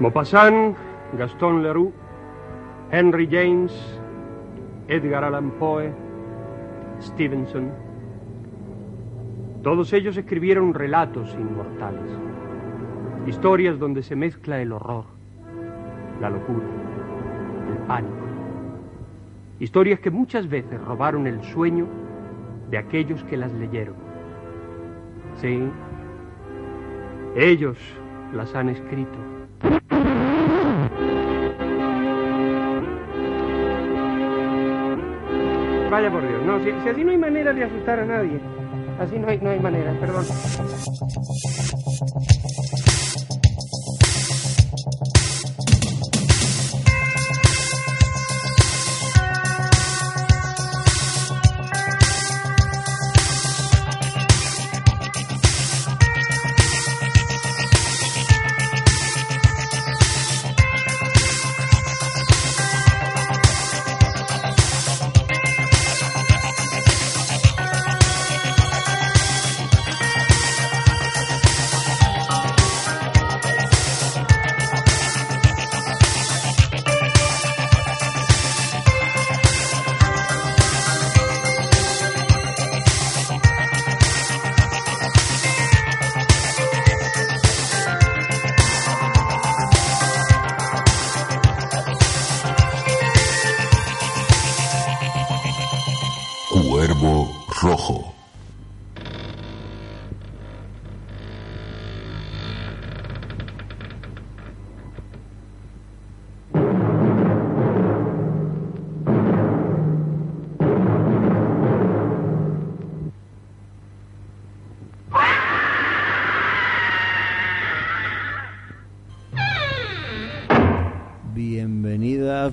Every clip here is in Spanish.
Maupassant, Gaston Leroux, Henry James, Edgar Allan Poe, Stevenson. Todos ellos escribieron relatos inmortales, historias donde se mezcla el horror, la locura, el pánico. Historias que muchas veces robaron el sueño de aquellos que las leyeron. Sí, ellos las han escrito. Vaya por Dios, no, si, si así no hay manera de asustar a nadie. Así no hay, no hay manera, perdón.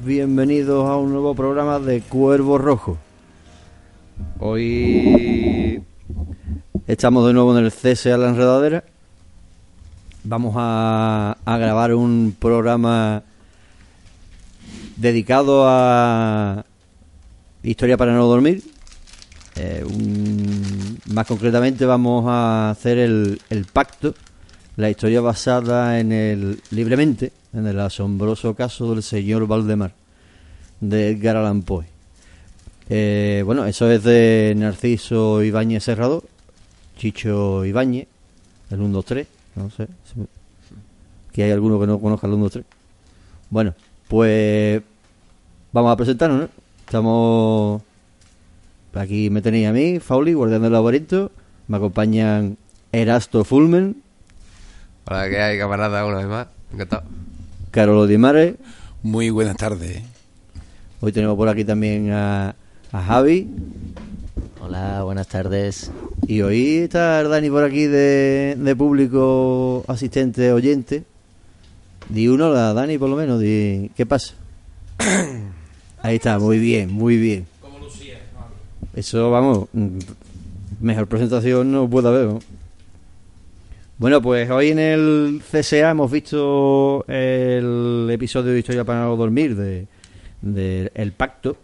Bienvenidos a un nuevo programa de Cuervo Rojo. Hoy estamos de nuevo en el cese a la enredadera. Vamos a, a grabar un programa dedicado a historia para no dormir. Eh, más concretamente vamos a hacer el pacto, la historia basada en el libremente, en el asombroso caso del señor Valdemar de Edgar Allan Poe. Eh, bueno, eso es de Narciso Ibáñez Serrador, Chicho Ibáñez, el 1, 2, 3, no sé. si me- Que hay alguno que no conozca el 1, 2, 3. Bueno, pues vamos a presentarnos, ¿no? Estamos. Aquí me tenéis a mí, Fauli, guardián del laberinto. Me acompañan Erasto Fulmen, Hola, que hay, camarada? Una vez más. Encantado. Carolo Di Mare. Muy buenas tardes. Hoy tenemos por aquí también a, a Javi. Hola, buenas tardes. Y hoy está el Dani por aquí de, de público asistente oyente. Di uno, la Dani por lo menos. Di, ¿Qué pasa? Ahí está, muy bien, muy bien. Eso, vamos, mm, mejor presentación no puede haber. ¿no? Bueno, pues hoy en el CSA hemos visto el episodio de Historia para no dormir de, de El Pacto.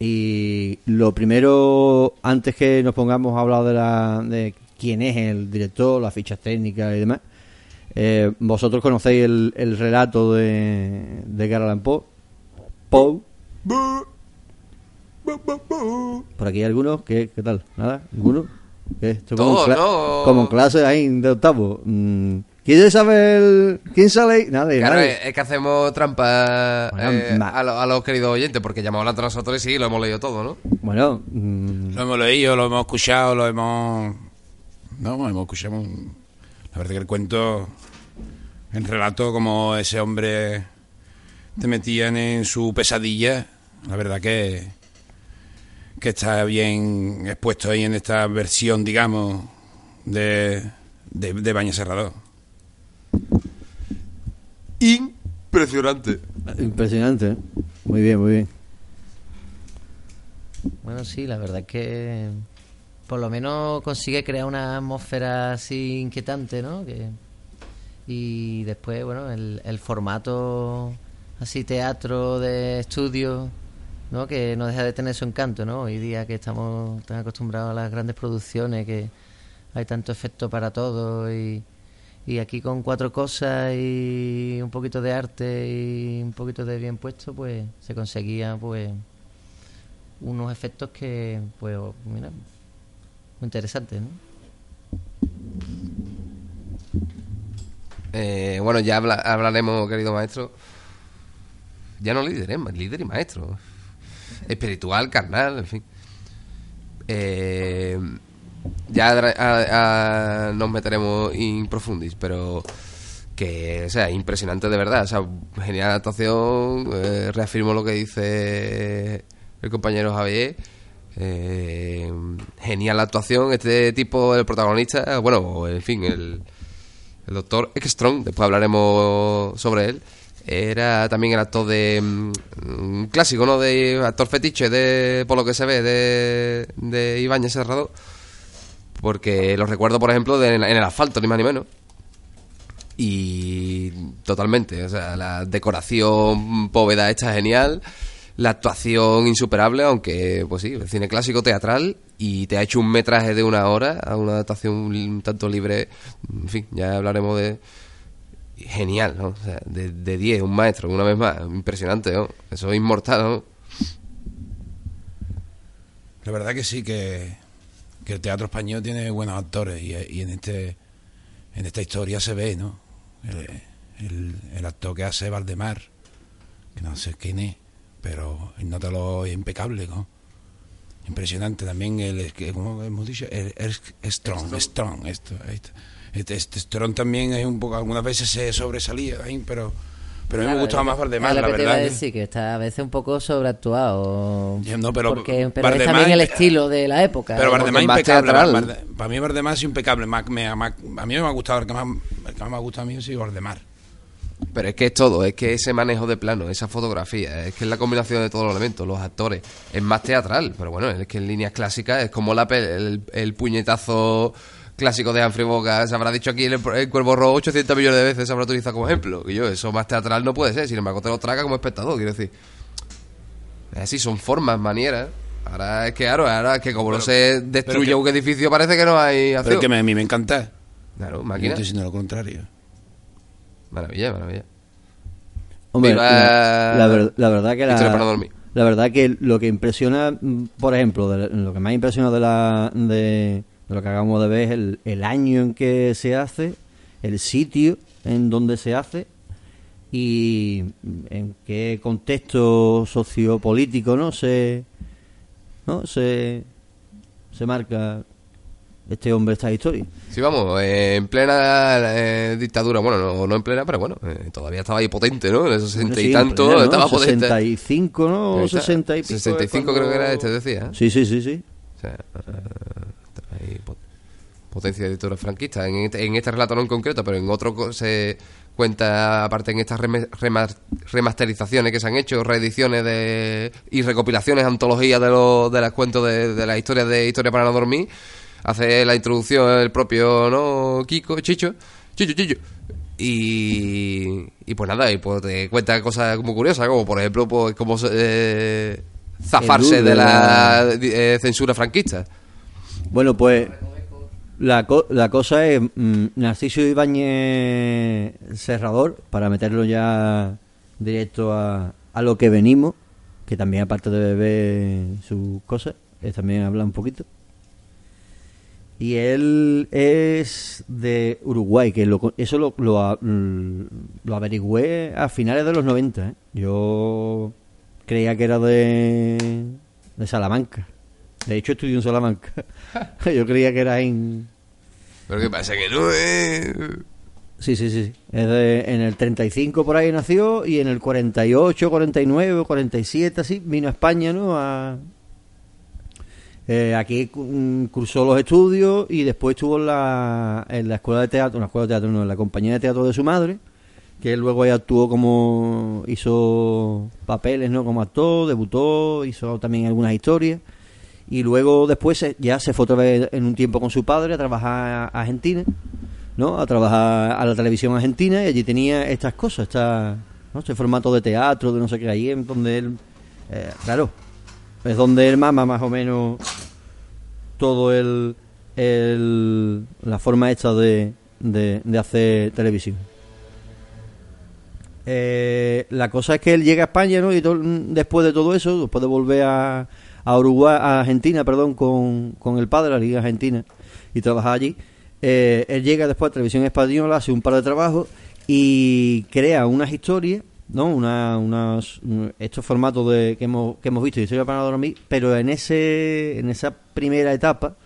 Y lo primero, antes que nos pongamos a hablar de, la, de quién es el director, las fichas técnicas y demás, eh, vosotros conocéis el, el relato de, de Edgar Allan Poe. Poe. Por aquí hay algunos, ¿qué, qué tal? ¿Nada? ¿Ninguno? Esto como, Todo, no. como en clase ahí de octavo. Mm, ¿Quién sabe el... quién sale ahí? Nadie, Claro, nadie. es que hacemos trampa Bueno, eh, a, lo- a los queridos oyentes, porque llamamos hablando nosotros y sí, lo hemos leído todo, ¿no? Bueno, mm, Lo hemos leído, lo hemos escuchado, lo hemos... No, hemos escuchado... La verdad que el cuento, el relato, como ese hombre te metían en su pesadilla, la verdad que, que está bien expuesto ahí en esta versión, digamos, de, de, de Baño Serrador. impresionante. Impresionante, ¿eh? Muy bien, muy bien. Bueno, sí, la verdad es que por lo menos consigue crear una atmósfera así inquietante, ¿no? Que, y después, bueno, el, el formato así teatro de estudio, ¿no? Que no deja de tener su encanto, ¿no? Hoy día que estamos tan acostumbrados a las grandes producciones, que hay tanto efecto para todo y, y aquí con cuatro cosas y un poquito de arte y un poquito de bien puesto, pues se conseguía, pues unos efectos que, pues, mira, muy interesantes, ¿no? Eh, bueno, ya habla- hablaremos, querido maestro. Ya no líder, ¿eh? líder y maestro. Espiritual, carnal, en fin. Eh, ya a- nos meteremos in profundis, pero que, o sea, impresionante de verdad. O sea, genial actuación. eh, reafirmo lo que dice el compañero Javier. Eh, genial actuación. Este tipo, el protagonista, bueno, en fin, el, el doctor Ekström, después hablaremos sobre él. Era también el actor de. mm, clásico, ¿no? De actor fetiche, de por lo que se ve, de, de Ibáñez Serrado. Porque lo recuerdo, por ejemplo, de- en el asfalto, ni más ni menos. Y totalmente, o sea, la decoración póveda está genial, la actuación insuperable, aunque, pues sí, el cine clásico teatral y te ha hecho un metraje de una hora a una adaptación un tanto libre, en fin, ya hablaremos de... Genial, ¿no? O sea, de, de 10, un maestro, una vez más, impresionante, ¿no? Eso es inmortal, ¿no? La verdad que sí, que, que el teatro español tiene buenos actores y, y en este en esta historia se ve, ¿no? El, el- el actor que hace Valdemar, que no sé quién es, pero el nótalo es impecable, ¿no? Impresionante también el, que, como hemos dicho, el, el Strong, Strong, esto, esto. Este, este Strong también es un poco, algunas veces se sobresalía, ahí, pero, pero a mí me gustaba es más Valdemar, es la que te iba a verdad. que- decir, que está a veces un poco sobreactuado. No, pero porque, pero es también el estilo de la época. Pero ¿eh? Más impecable. para mí Bardemás es impecable. más- me- más- a mí me ha gustado, el que más, el que más me ha gustado a mí ha sido Bardemar. Pero es que es todo, es que ese manejo de plano, esa fotografía, es que es la combinación de todos los elementos, los actores, es más teatral, pero bueno, es que en líneas clásicas es como la el, el puñetazo clásico de Humphrey Bogart, se habrá dicho aquí en el, el Cuervo Rojo 800 millones de veces, se habrá utilizado como ejemplo, y yo, eso más teatral no puede ser, sin embargo te lo traga como espectador, quiero decir. Es así, son formas, manieras. Ahora es que, claro, ahora es que como no se destruye que- un edificio parece que no hay Pero acción. es que me- a mí me encanta. Claro, Yo máquina. estoy diciendo lo contrario. Maravilla, maravilla. Hombre, Viva la, la ver- la verdad que la, para dormir. la verdad que lo que impresiona, mm, por ejemplo, de- lo que más impresiona de, la, de, de lo que acabamos de ver es el, el año en que se hace, el sitio en donde se hace y en qué contexto sociopolítico no se no se se marca este hombre esta historia. Sí, vamos, eh, en plena eh, dictadura, bueno, no, no en plena, pero bueno, eh, todavía estaba ahí potente, ¿no? En esos sesenta Bueno, y sí, tanto, en pleno, ¿no? estaba potente. 65, ¿no? Ahí O está. 60 y pico. 65 creo que era este, decía. ¿eh? Sí, sí, sí, sí. O sea, eh, potencia de dictadura franquista. En este, en este relato no en concreto, pero en otro se cuenta, aparte en estas remasterizaciones que se han hecho, reediciones de, y recopilaciones, antologías de, los de las cuentos de, de las historias de Historia para no dormir, hace la introducción el propio no Kiko, Chicho, Chicho, Chicho. Y, y pues nada, y pues te cuenta cosas muy curiosas, como por ejemplo, pues cómo se- eh, zafarse de la- eh, censura franquista. Bueno, pues la, co- la cosa es mm, Narciso Ibáñez Serrador, para meterlo ya directo a, a lo que venimos, que también aparte de ver sus cosas, es también habla un poquito. Y él es de Uruguay, que lo eso lo, lo, averigüé a finales de los 90. ¿eh? Yo creía que era de, de Salamanca. De hecho, estudió en Salamanca. Yo creía que era en... Pero qué pasa que no es... Sí, sí, sí. Es de- en el 35 por ahí nació y en el 48, 49, 47, así, vino a España, ¿no? A, eh, aquí mm, cursó los estudios y después estuvo en la, en la escuela de teatro, en la escuela de teatro, no, en la compañía de teatro de su madre que luego ahí actuó como hizo papeles, ¿no? Como actor, debutó, hizo también algunas historias y luego después se- ya se fue otra vez en un tiempo con su padre a trabajar a Argentina, ¿no? A trabajar a la televisión argentina y allí tenía estas cosas, esta, ¿no? este formato de teatro, de no sé qué, ahí en donde él, eh, claro, es donde él mama más o menos todo el, el la forma esta de, de, hacer televisión. Eh, la cosa es que él llega a España, ¿no? Y to- después de todo eso, después de volver a, a Uruguay, a Argentina, perdón, con, con el padre, la Liga Argentina, y trabajar allí, eh, él llega después a Televisión Española, hace un par de trabajos y crea unas historias, ¿no? Una, unas, un- estos formatos de, que, hemos, que hemos visto, Historia para dormir, pero en, ese, en esa primera etapa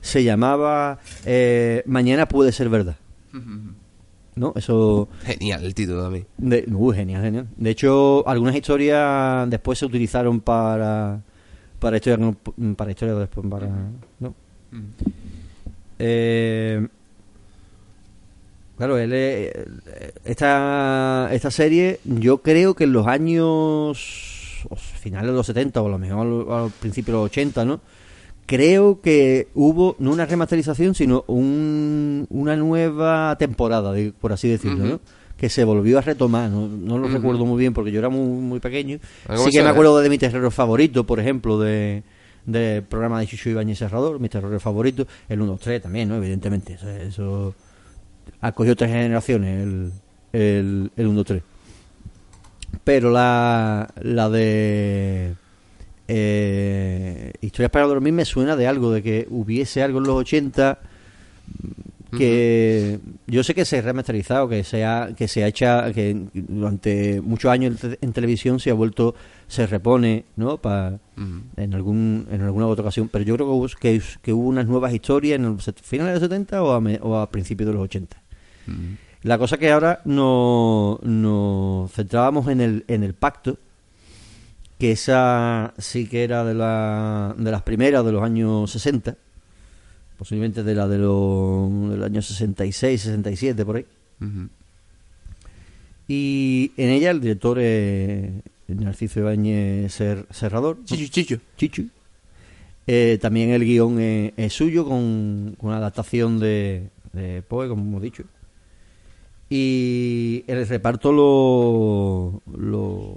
se llamaba eh, Mañana puede ser verdad. ¿No? Eso. Genial el título también. De, uy, genial, genial. De hecho, algunas historias después se utilizaron para para historias para historias después para ¿no? Eh, claro, él es- esta esta serie yo creo que en los años finales de los 70 o a lo mejor al, principio de los 80, ¿no? Creo que hubo no una remasterización, sino un, una nueva temporada, por así decirlo. ¿no? Que se volvió a retomar, no, no lo recuerdo muy bien porque yo era muy, muy pequeño. Sí que me acuerdo de mi terror favorito, por ejemplo, de del programa de Chucho Ibañez Serrador, mi terror favorito, el 1 3 también, ¿no? Evidentemente, eso, eso acogió tres generaciones, el, el, el 1 3 Pero la, la de eh, Historias para dormir me suena de algo, de que hubiese algo en los 80 que yo sé que se ha remasterizado, que se ha, que se ha hecho, que durante muchos años en, te- en televisión se ha vuelto, se repone, ¿no? Pa, en algún en alguna otra ocasión, pero yo creo que hubo, que, que hubo unas nuevas historias en los finales de los 70 o a, me- o a principios de los 80. La cosa que ahora no- nos centrábamos en el, en el pacto, que esa sí que era de, la, de las primeras de los años 60, posiblemente de la de los del año 66, 67, por ahí. Y en ella el director es Narciso Ibáñez Ser- Serrador. Chichu, chichu. Chichu. Eh, también el guion es, es suyo con, con una adaptación de, de Poe, como hemos dicho. Y el reparto lo, lo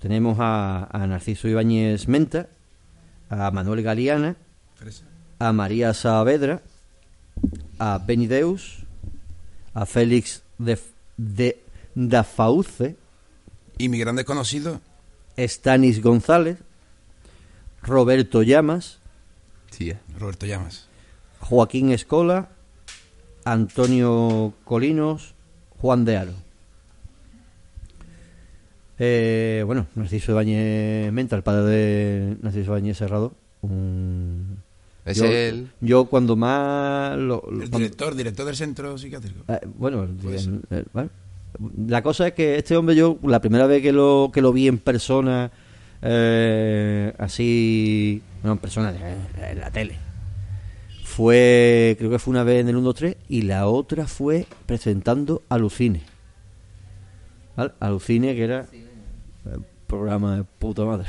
tenemos a, a Narciso Ibáñez Menta, a Manuel Galeana, a María Saavedra, a Benideus, a Félix de, de Dafauce, Y mi gran desconocido, Stanis González, Roberto Llamas, Sí, Roberto Llamas. Joaquín Escola, Antonio Colinos, Juan de Aro. Eh, bueno, Narciso Ibáñez Menta, el padre de Narciso Ibáñez Serrado. un- Es yo, él. yo cuando más... lo- lo- El cuando- director, director del centro psiquiátrico. eh, bueno, el- Pues- bueno, la cosa es que este hombre yo la primera vez que lo que lo vi en persona eh, así no en persona en la tele fue creo que fue una vez en el 1 3 y la otra fue presentando Alucine ¿Vale? Alucine que era el programa de puta madre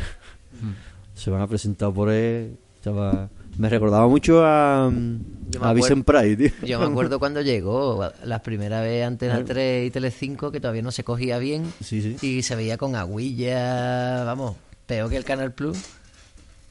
se van a presentar por él estaba me recordaba mucho a, a Vicent Price tío. Yo me acuerdo cuando llegó, la primera vez Antena Claro. 3 y Telecinco, que todavía no se cogía bien. Sí, sí. Y se veía con aguilla, vamos, peor que el Canal Plus.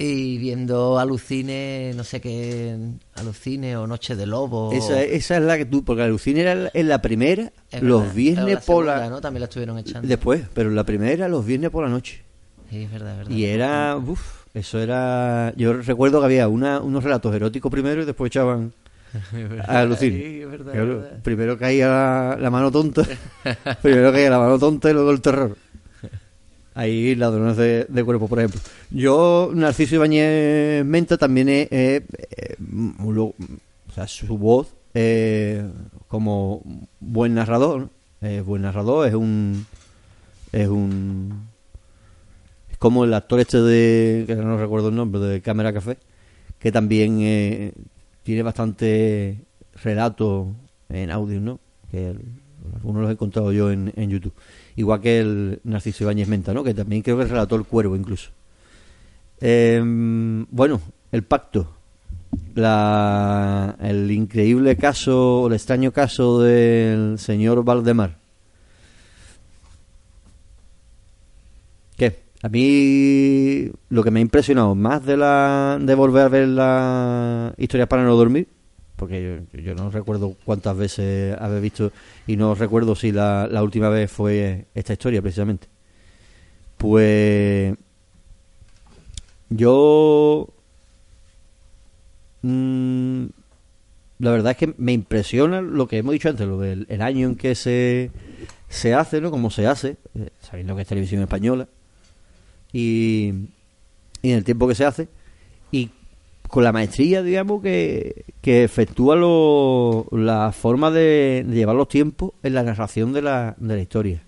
Y viendo Alucine, no sé qué, Alucine o Noche de Lobo. Esa, esa es la que tú, porque Alucine era la- en la primera, Es los verdad, viernes la por la... ¿no? También la estuvieron echando. Después, pero la primera los viernes por la noche. Sí, es verdad, es verdad. Y era, uff, eso era... Yo recuerdo que había una, unos relatos eróticos primero y después echaban a Alucine. Sí, es verdad, es verdad. Primero caía la, la mano tonta, primero caía la mano tonta y luego el terror. Ahí ladrones de, de cuerpo, por ejemplo. Yo, Narciso Ibáñez Menta, también es, eh, o sea, su voz eh, como buen narrador, ¿no? es buen narrador, es un es un como el actor este de que no recuerdo el nombre de Cámara Café, que también eh, tiene bastante relato en audio, ¿no? Que algunos los he encontrado yo en, en YouTube. Igual que el Narciso Ibáñez Menta, ¿no? Que también creo que relató el cuervo incluso. Em, bueno, el pacto. La, el increíble caso, el extraño caso del señor Valdemar. ¿Qué? A mí lo que me ha impresionado más de la de volver a ver la historias para no dormir, porque yo, no recuerdo cuántas veces haber visto y no recuerdo si la, la última vez fue esta historia precisamente. Pues yo mm, la verdad es que me impresiona lo que hemos dicho antes, lo del el año en que se, se hace, ¿no? Como se hace, eh, sabiendo que es televisión española y, y en el tiempo que se hace y con la maestría, digamos, que, que efectúa lo, la forma de, de llevar los tiempos en la narración de la, de la historia.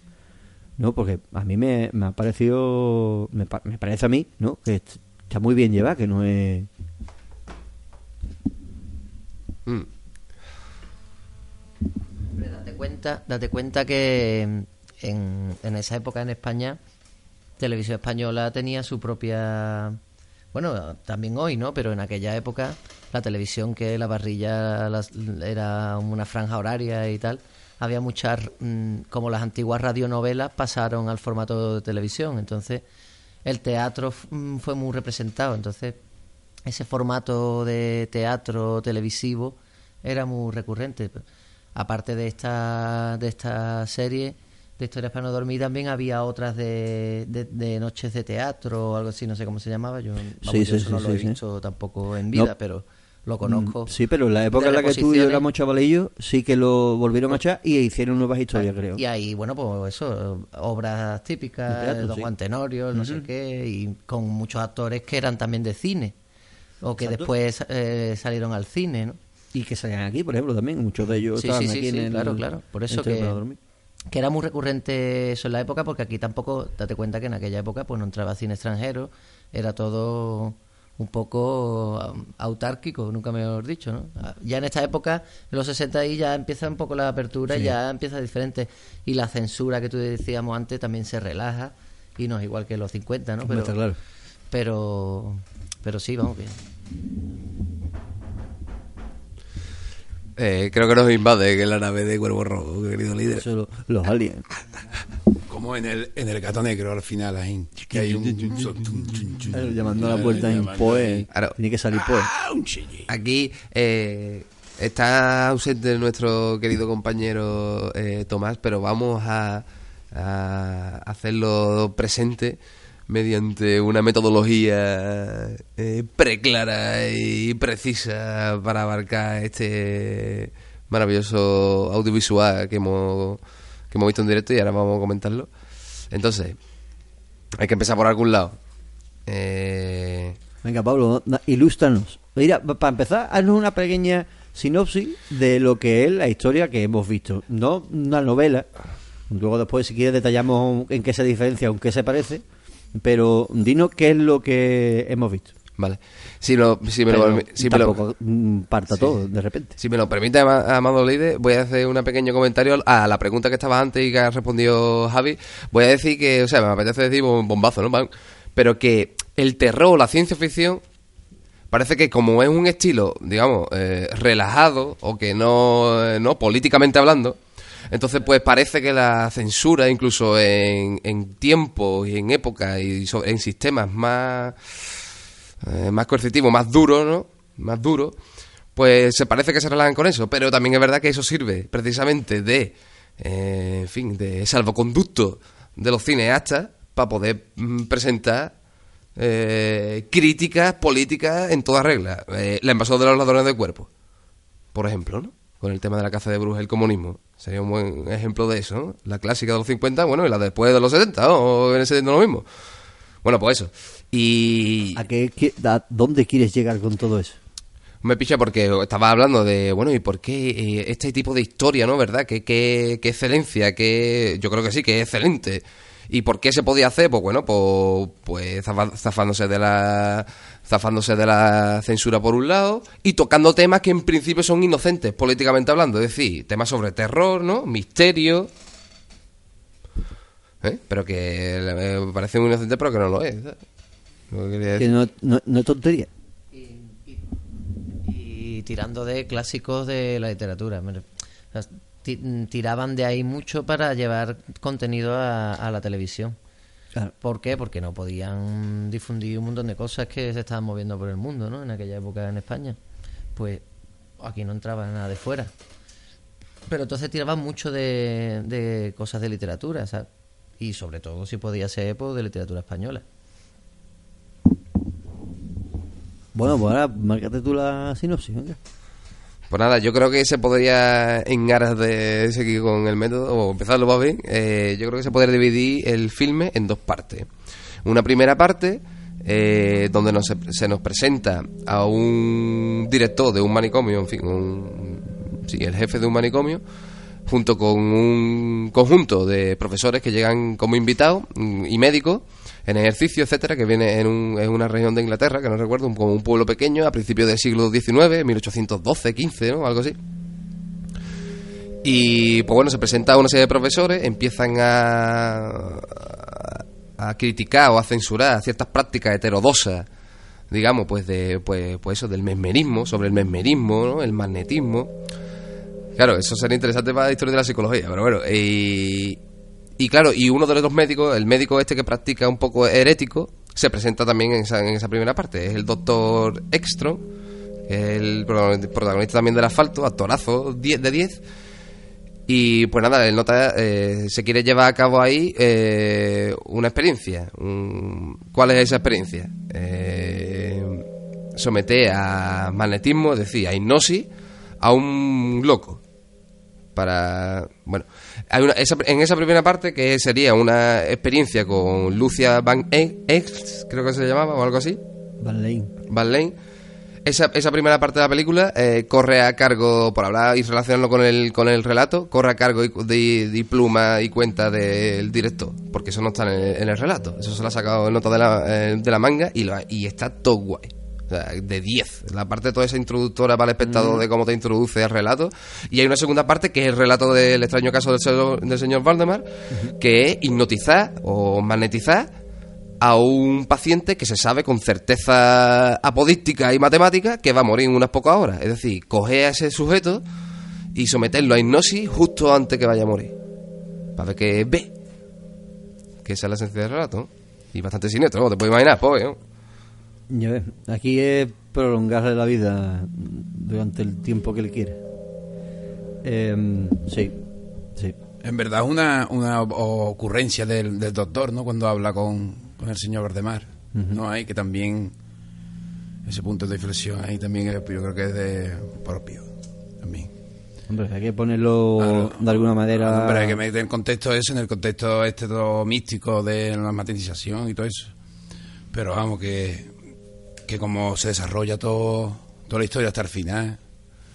¿No? Porque a mí me, me ha parecido, me, me parece a mí, ¿no? Que est- está muy bien llevada, que no es... Mm. Hombre, date cuenta, date cuenta que en, en esa época en España, Televisión Española tenía su propia. Bueno, también hoy, ¿no? Pero en aquella época, la televisión que la parrilla las- era una franja horaria y tal, había muchas. mm, como las antiguas radionovelas pasaron al formato de televisión. Entonces, el teatro mm, fue muy representado. Entonces, ese formato de teatro televisivo era muy recurrente. Aparte de esta, de esta serie de historias para no dormir, también había otras de, de, de noches de teatro o algo así, no sé cómo se llamaba. Yo, vamos, Sí, yo sí, eso sí, no lo he visto tampoco en vida, No. pero lo conozco. Mm, Sí, pero en la época en la que tú y yo éramos chavalillos, sí que lo volvieron a echar y hicieron nuevas historias, creo. Y ahí, bueno, pues eso, obras típicas, De teatro, Don. Juan Tenorio, no sé qué, y con muchos actores que eran también de cine, o que Exacto. después eh, salieron al cine, ¿no? Y que salían aquí, por ejemplo, también. Muchos de ellos Sí, estaban sí, aquí sí, en el... claro, claro. Por eso que. Que era muy recurrente eso en la época, porque aquí tampoco, date cuenta que en aquella época pues no entraba cine extranjero, era todo un poco um, autárquico, nunca mejor dicho, ¿no? Ah, Ya en esta época, en los 60 ahí ya empieza un poco la apertura y Sí. ya empieza diferente. Y la censura que tú decíamos antes también se relaja y no es igual que en los 50, ¿no? Está claro. pero, pero sí, vamos que... Eh, creo que nos invade que la nave de Cuervo Rojo, querido líder. Eso, lo- los aliens. Como en el, en el gato negro al final, ahí. Que hay un. Claro, Llamando a la puerta en Poe. Claro. Tiene que salir Poe. Ah, un. Aquí eh, está ausente nuestro querido compañero eh, Tomás, pero vamos a, a hacerlo presente mediante una metodología eh, preclara y precisa para abarcar este maravilloso audiovisual que hemos, que hemos visto en directo y ahora vamos a comentarlo. Entonces, hay que empezar por algún lado. Eh, Venga, Pablo, ilústranos. Mira, pa- para empezar, haznos una pequeña sinopsis de lo que es la historia que hemos visto. No una novela. Luego después, si quieres, detallamos en qué se diferencia en qué se parece. Pero dinos qué es lo que hemos visto. Vale. Si, lo, si me, lo, si me lo- mm, parta Sí. todo de repente. si me lo permite, Ama- Amado Leide, voy a hacer un pequeño comentario a la pregunta que estaba antes y que ha respondido Javi. Voy a decir que, o sea, me apetece decir un bombazo, ¿no? Pero que el terror, la ciencia ficción, parece que como es un estilo, digamos, eh, relajado o que no, eh, no políticamente hablando, entonces pues parece que la censura, incluso en, en tiempos y en épocas y en sistemas más eh, más coercitivo, más duro, ¿no? Más duro, pues se parece que se relajan con eso, pero también es verdad que eso sirve precisamente de, eh, en fin, de salvoconducto de los cineastas para poder mm, presentar eh, críticas políticas en toda regla. Eh, la invasión de los ladrones de cuerpo, por ejemplo, ¿no? Con el tema de la caza de brujas y el comunismo. Sería un buen ejemplo de eso, ¿no? La clásica de los 50, bueno, y la después de los 70, ¿no? O viene siendo lo mismo. Bueno, pues eso. Y... ¿A qué, qué- a dónde quieres llegar con todo eso? Me picha porque estaba hablando de, bueno, ¿y por qué eh, este tipo de historia, no? ¿Verdad? ¿Qué, qué, qué excelencia? qué Yo creo que sí, que es excelente. ¿Y por qué se podía hacer? Pues bueno, pues, pues zafándose de la zafándose de la censura por un lado y tocando temas que en principio son inocentes políticamente hablando, es decir, temas sobre terror, ¿no? Misterio, ¿eh? pero que eh, me parece muy inocente pero que no lo es. ¿sabes? Lo que quería Que no, no, no es tontería. y tirando de clásicos de la literatura. O sea, tiraban de ahí mucho para llevar contenido a, a la televisión. Claro. ¿Por qué? Porque no podían difundir un montón de cosas que se estaban moviendo por el mundo, ¿no? En aquella época en España. Pues aquí no entraba nada de fuera. Pero entonces tiraban mucho de, de cosas de literatura, ¿sabes? Y sobre todo, si podía ser, pues, de literatura española. Bueno, pues ahora márcate tú la sinopsis, venga. Pues nada, yo creo que se podría, en aras de seguir con el método, o empezarlo más bien, eh, yo creo que se podría dividir el filme en dos partes. Una primera parte, eh, donde nos, se nos presenta a un director de un manicomio, en fin, un, sí, el jefe de un manicomio, junto con un conjunto de profesores que llegan como invitados mm, y médicos en ejercicio, etcétera, que viene en, un- en una región de Inglaterra, que no recuerdo, un- como un pueblo pequeño a principios del siglo XIX, 1812, 15, ¿no? Algo así. Y pues bueno, se presenta a una serie de profesores, empiezan a, a criticar o a censurar ciertas prácticas heterodosas, digamos, pues de pues, pues eso, del mesmerismo, sobre el mesmerismo, ¿no? el magnetismo. Claro, eso sería interesante para la historia de la psicología, pero bueno, y claro, y uno de los médicos, el médico este que practica un poco herético, se presenta también en esa, en esa primera parte, es el doctor es el protagonista también del asfalto, actorazo 10 de 10, y pues nada, el nota eh, se quiere llevar a cabo ahí eh, una experiencia. Un- ¿Cuál es esa experiencia? Eh, someter a magnetismo, es decir, a hipnosis, a un loco. Para. Bueno, hay una, esa- en esa primera parte, que sería una experiencia con Lucia Van Ex, creo que se llamaba, o algo así. Van Lane. Van Lane. Esa, esa primera parte de la película eh, corre a cargo, por hablar y relacionarlo con el, con el relato, corre a cargo de, de pluma y cuenta del director, porque eso no está en el, en el relato. Eso se lo ha sacado en nota de la, eh, de la manga y, lo y está todo guay. Sea, de 10. La parte toda esa introductora para el espectador de cómo te introduce al relato. Y hay una segunda parte que es el relato del extraño caso del señor, del señor Valdemar, que es hipnotizar o magnetizar a un paciente que se sabe con certeza apodística y matemática que va a morir en unas pocas horas. Es decir, coger a ese sujeto y someterlo a hipnosis justo antes que vaya a morir. Para ver que ve. Que esa es la esencia del relato. Y bastante siniestro, ¿no? te puedes imaginar, pues, ¿no? Aquí es prolongarle la vida durante el tiempo que él quiere. Em, sí, sí. En verdad es una, una ocurrencia del, del doctor, ¿no? Cuando habla con, con el señor Valdemar, ¿no? Hay que también ese punto de inflexión ahí también es- yo creo que es de propio también. Hombre, hay que ponerlo Claro. de alguna manera. Hombre, hay que meter en contexto eso, en el contexto este todo místico de la materialización y todo eso. Pero vamos, que, que como se desarrolla todo, toda la historia hasta el final,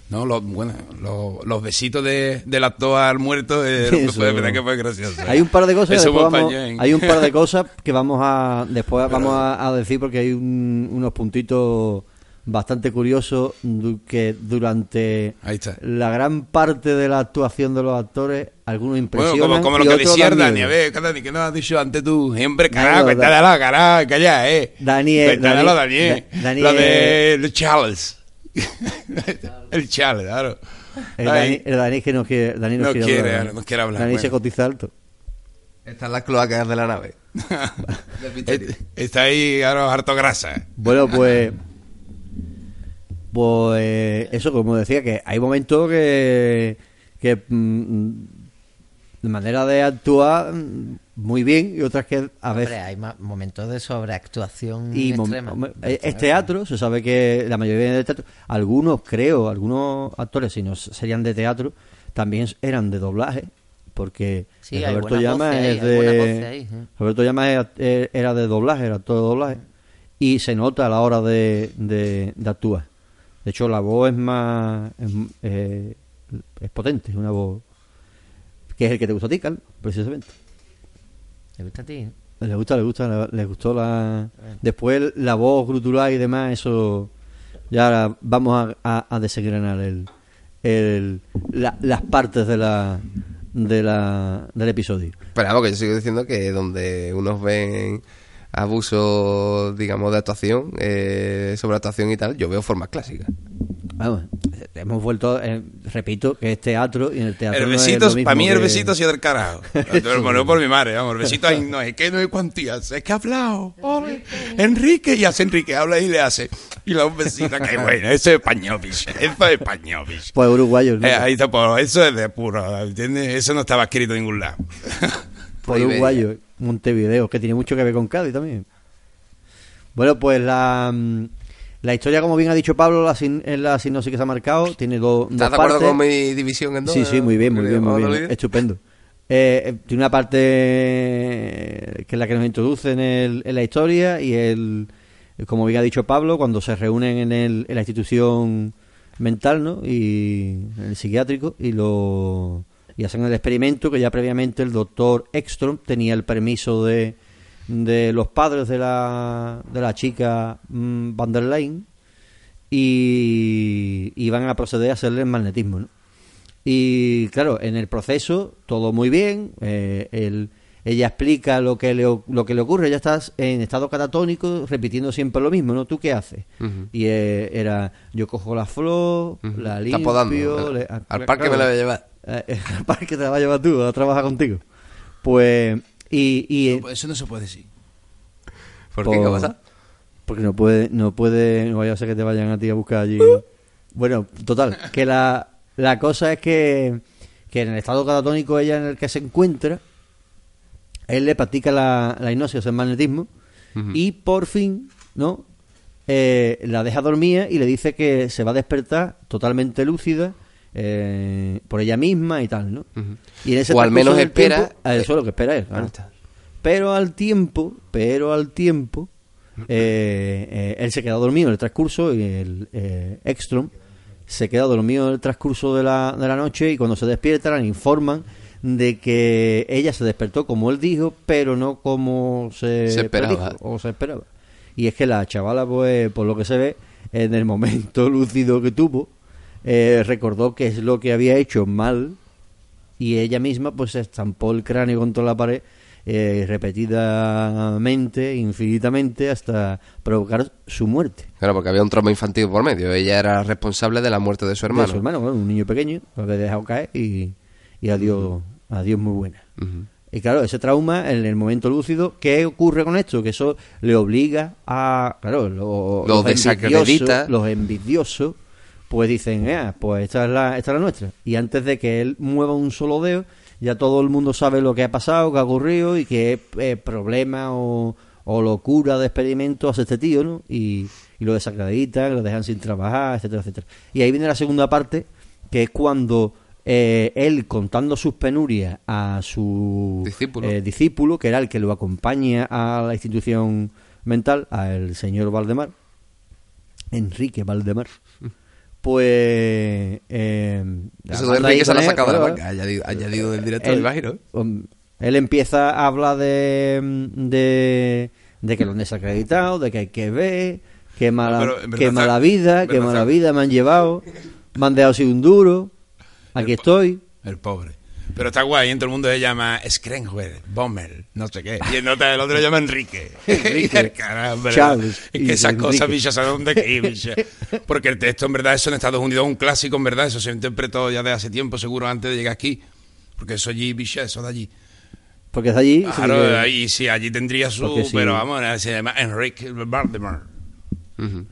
¿no? Los, bueno, los, los besitos de, del actor al muerto, eh, Eso. fue, verdad que fue gracioso. Hay un par de cosas. Vamos- hay un par de cosas que vamos a después vamos a, a decir porque hay un- unos puntitos bastante curiosos du- que durante la gran parte de la actuación de los actores algunos Bueno, impresionan como, como lo que decía dan Dani, a ver, Dani, ¿qué nos has dicho antes tú? Hombre, carajo, No, cuéntatelo, carajo, calla, eh. Dani es- Cuéntatelo, Dani- Dani. eh. Da- Dani Lo de el Charles. el Charles, claro. el. Dani, el Dani que no quiere, Dani no No quiere, quiere, hablar. no quiere hablar, Dani bueno. se cotiza alto. Están las cloacas de la nave. Está ahí ahora harto grasa. Bueno, pues. Pues eso, como decía, que hay momentos que. que mm, de manera de actuar mm, muy bien y otras que a veces. Hombre, hay momentos de sobreactuación y extrema. es teatro, se sabe que la mayoría viene de teatro. Algunos, creo, algunos actores, si no serían de teatro, también eran de doblaje, porque Sí, Roberto Llamas es de. ahí, ¿eh? Roberto Llamas era, era de doblaje, era actor de doblaje, y se nota a la hora de, de, de actuar. De hecho, la voz es más. es, eh, es potente, es una voz. que es el que te gusta a ti, Carlos, precisamente. ¿Te gusta a ti? eh? Le gusta, le gusta, le, le gustó la... Después la voz grutural y demás, eso... Ya ahora vamos a, a, a desengranar el, el, la- las partes de la, de la, del episodio. Pero vamos, que yo sigo diciendo que donde unos ven abusos, digamos, de actuación, eh, sobre actuación y tal, yo veo formas clásicas. Vamos, hemos vuelto, eh, repito, que es teatro y en el teatro El no es besito, lo mismo para mí el que- besito ha sido del carajo. Lo lo por mi madre, vamos. El besito ahí no es que no hay cuantías, es que ha hablado. ole, Enrique, y hace Enrique, habla y le hace. Y la un besito, que bueno, eso es español, bicho. Eso es español, bicho. Pues uruguayos, ¿no? Eh, ahí está, pues, eso es de puro, ¿entiendes? Eso no estaba escrito en ningún lado. por uruguayo, Montevideo, que tiene mucho que ver con Cádiz también. Bueno, pues la, mm, la historia, como bien ha dicho Pablo, la, sin- la sinopsis que se ha marcado, tiene dos, ¿Estás dos de acuerdo con mi división en dos? Sí, sí, muy bien, muy bien, muy bien. Estupendo. Eh, eh, tiene una parte eh, que es la que nos introduce en, el- en la historia y el, como bien ha dicho Pablo, cuando se reúnen en, el, en la institución mental, ¿no? Y en el psiquiátrico y lo y hacen el experimento que ya previamente el doctor Ekstrom tenía el permiso de, de los padres de la, de la chica mm, Van der Leyen y iban a proceder a hacerle el magnetismo, ¿no? Y claro, en el proceso todo muy bien, eh, el- ella explica lo que, le, lo que le ocurre, ella está en estado catatónico repitiendo siempre lo mismo, ¿no? ¿Tú qué haces? Y eh, era, yo cojo la flor, Ujú. la Está limpio... podando. le- Al ah, parque me la voy a llevar. Eh, al parque te la vas a llevar tú, a trabajar contigo. Pues, y... y Eso no se puede decir. ¿Por qué? ¿Qué ha pasado? Porque no puede, no puede, no vaya a ser que te vayan a ti a buscar allí. Bueno, total, que la, la cosa es que, que en el estado catatónico ella en el que se encuentra, él le practica la, la hipnosis, el magnetismo, y por fin, ¿no? Eh, la deja dormida y le dice que se va a despertar totalmente lúcida eh, por ella misma y tal, ¿no? Y en ese O al menos espera- tiempo- eh, eso es lo que espera él. claro. Ahí está. Pero al tiempo, pero al tiempo, eh, eh, él se queda dormido en el transcurso y el eh, Ekstrom se queda dormido en el transcurso de la, de la noche y cuando se despierta le informan de que ella se despertó como él dijo, pero no como se, Se esperaba. predijo o se esperaba. Y es que la chavala, pues, por lo que se ve, en el momento lúcido que tuvo, eh, recordó que es lo que había hecho mal y ella misma pues se estampó el cráneo contra la pared eh, repetidamente, infinitamente, hasta provocar su muerte. Claro, porque había un trauma infantil por medio. Ella era responsable de la muerte de su hermano. De su hermano, bueno, un niño pequeño, lo había dejado caer y, y adiós, adiós muy buena. Y claro, ese trauma en el momento lúcido, ¿qué ocurre con esto? Que eso le obliga a, claro, lo- Lo los desacredita. envidiosos, los envidiosos, pues dicen, "Ah, pues esta es, la, esta es la nuestra. Y antes de que él mueva un solo dedo, ya todo el mundo sabe lo que ha pasado, que ha ocurrido y qué eh, problema o, o locura de experimento hace este tío, ¿no? Y, y lo desacreditan, lo dejan sin trabajar, etcétera, etcétera. Y ahí viene la segunda parte, que es cuando eh, él contando sus penurias a su Discípulo. eh, discípulo, que era el que lo acompaña a la institución mental, al señor Valdemar, Enrique Valdemar, pues... Eh, Eso de Enrique se lo ha con él, sacado de la manga. Añadido, añadido del director, él, imagino. um, él empieza a hablar de, de, de que lo han desacreditado, de que hay que ver, que mala, verdad que está- mala vida, en que verdad mala vida me han llevado, me han dejado sin un duro, aquí estoy. El pobre. Pero está guay, en todo el mundo se llama Skrenwer, Bommel, no sé qué. Y el otro, el otro le llama Enrique. Enrique. Caramba, Charles Es que esas cosas, bicha, ¿sabes dónde que? Porque el texto, en verdad, eso en Estados Unidos es un clásico, en verdad. Eso se interpretó ya de hace tiempo, seguro, antes de llegar aquí. Porque eso allí, bicha, eso de allí. Porque es allí. Claro, que- ahí sí, allí tendría su... Sí. Pero vamos, se llama Enrique Valdemar. Ujú.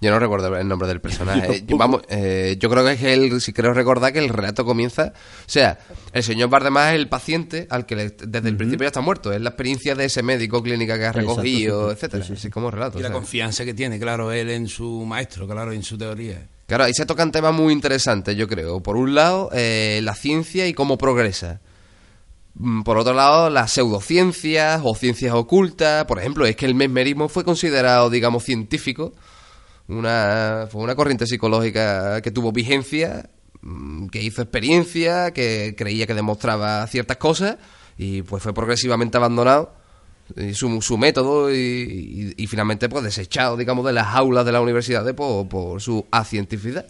Yo no recuerdo el nombre del personaje. Yo Eh, yo- Vamos, eh, yo creo que es que él, si creo recordar que el relato comienza, o sea, el señor Bardemar es el paciente al que le- desde el principio ya está muerto. Es la experiencia de ese médico clínica que ha Exacto, recogido, sí. etcétera. Sí, sí. Así como relato. Y la confianza que tiene, claro, él en su maestro, claro, en su teoría. Claro, ahí se tocan temas muy interesantes, yo creo. Por un lado, eh, la ciencia y cómo progresa. Mm, Por otro lado, las pseudociencias o ciencias ocultas. Por ejemplo, es que el mesmerismo fue considerado, digamos, científico. Una, fue una corriente psicológica que tuvo vigencia, mm, que hizo experiencia, que creía que demostraba ciertas cosas y pues fue progresivamente abandonado. Y su, su método y, y- finalmente pues desechado digamos de las aulas de la universidad por, por su acientificidad.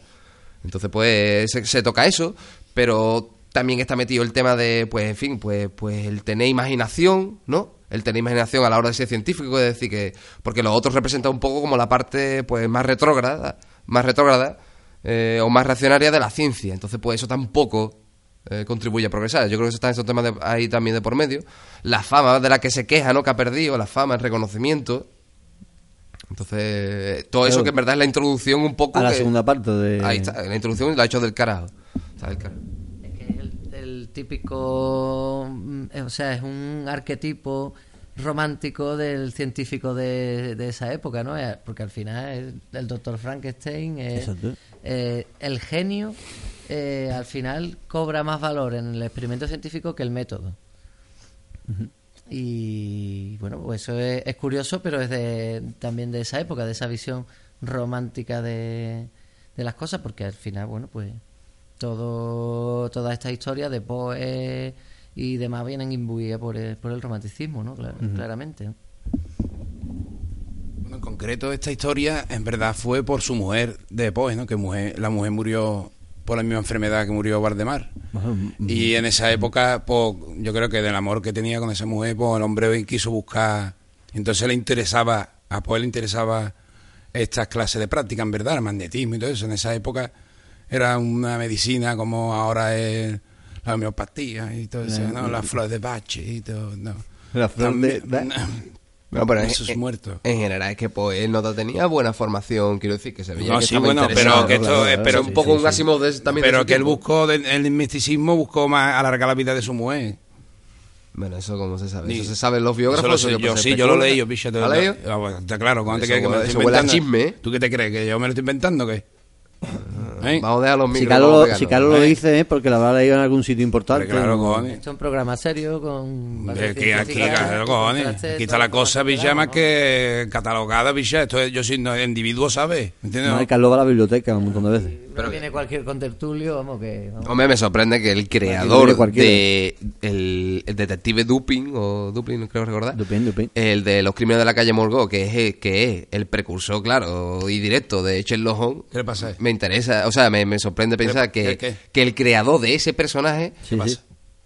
Entonces pues se, se toca eso pero también está metido el tema de pues en fin pues pues el tener imaginación no el tener imaginación a la hora de ser científico es decir que porque los otros representan un poco como la parte pues más retrógrada más retrógrada eh, o más reaccionaria de la ciencia entonces pues eso tampoco eh, contribuye a progresar. Yo creo que están esos temas de- ahí también de por medio. La fama de la que se queja, ¿no? Que ha perdido, la fama, el reconocimiento. Entonces, todo eso que en verdad es la introducción un poco... A la que- segunda parte de... Ahí está, la introducción la ha hecho del carajo. Está del carajo. Es que es el, el típico, mm, eh, o sea, es un arquetipo romántico del científico de, de esa época, ¿no? Eh, Porque al final el, el doctor Frankenstein, es- eh, el genio, eh, al final cobra más valor en el experimento científico que el método. Y bueno, pues eso es, es curioso, pero es de, también de esa época, de esa visión romántica de, de las cosas, porque al final, bueno, pues todo toda esta historia de Poe y demás vienen imbuidas por el, por el romanticismo, ¿no? Cla- Claramente. ¿no? Bueno, en concreto, esta historia en verdad fue por su mujer de Poe, ¿no? Que mujer, la mujer murió por la misma enfermedad que murió Valdemar. Y en esa época, pues, yo creo que del amor que tenía con esa mujer, pues el hombre quiso buscar. Entonces le interesaba, a Poe le interesaba estas clases de práctica, en verdad, el magnetismo y todo eso. En esa época era una medicina como ahora es la homeopatía y todo eso, ¿no? Las flores de bache y todo, no. La flor de- También- No, pero Eso en- es muerto. En general es que pues él no tenía buena formación, quiero decir, que se veía No, que sí, estaba bueno, pero que esto es- pero- Es un poco un Asimov de- también de Pero su que él tiempo. buscó, de- el misticismo buscó más alargar la vida de su mujer. Bueno, eso como se sabe. Eso se sabe en los Eso biógrafos. lo sé eso yo, pues, sí, yo lo leí, yo, picha, ¿Lo leído? Ah, está claro, ¿cómo te Eso crees que me lo estoy eso inventando? chisme, ¿eh? ¿Tú qué te crees? ¿Que yo me lo estoy inventando o qué? ¿Eh? Vamos a dejar los Si. Carlos, lo, si Carlos lo ¿eh? dice es porque lo habrá leído en algún sitio importante. Hombre, claro, ¿no? cojones. Esto es un programa serio con... que aquí, claro, cojones. está la cosa, bicha, más ¿no? que catalogada, bicha. Esto es, yo soy no, individuo, ¿sabes? ¿Entiendes? No, Carlos va a la biblioteca un montón de veces. Pero viene cualquier contertulio, vamos que... vamos. Hombre, me sorprende que el creador de el, el detective Dupin o Dupin creo recordar Dupin, Dupin. el de los crímenes de la calle Morgó que es el- que es el precursor claro y directo de Sherlock Holmes ¿Qué le pasa? me interesa o sea me, me sorprende pensar qué- que, qué? que el creador de ese personaje Sí, sí.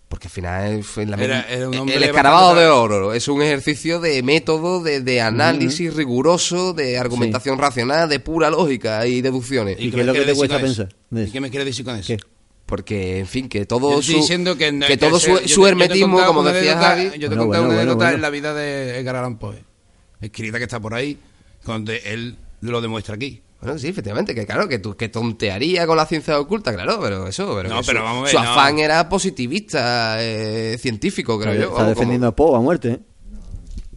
porque al final fue la Era- misma- era un el escarabajo de oro es un ejercicio de método de, de análisis riguroso de argumentación racional de pura lógica y deducciones ¿Y qué me es lo que te cuesta pensar ¿Y qué me quiere decir con eso? ¿Qué? Porque, en fin, que Yo todo estoy su, diciendo que, que todo ese- su, yo su hermetismo, como decía Javi, Yo te he contado bueno, una bueno, anécdota bueno. en la vida de Edgar Allan Poe, escrita que está por ahí, donde él lo demuestra aquí. Bueno, sí, efectivamente, que claro, que, tú, que tontearía con la ciencia oculta, claro, pero eso, pero, No, pero su, vamos a ver, su no. afán era positivista, eh, científico, creo Está, yo. está defendiendo como- a Poe a muerte. ¿eh?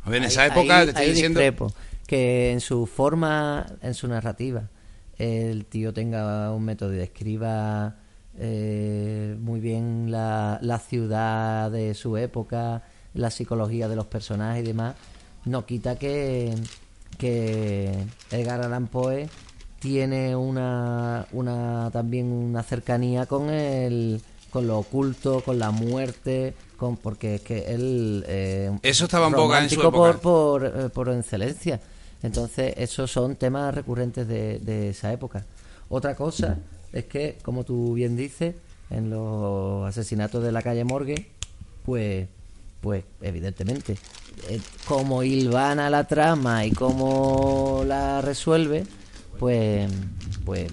A ver, en Ahí- esa época ahí- te estoy ahí diciendo... discrepo, que en su forma, en su narrativa, el tío tenga un método y describa eh, muy bien la, la ciudad de su época, la psicología de los personajes y demás, no quita que, que Edgar Allan Poe tiene una, una también una cercanía con el con lo oculto, con la muerte, con porque es que él eh, Eso estaba en boga en su época. por, por, eh, por excelencia. Entonces, esos son temas recurrentes de, de esa época. Otra cosa es que, como tú bien dices, en los asesinatos de la calle Morgue, pues, pues evidentemente, eh, como hilvana la trama y cómo la resuelve, pues, pues,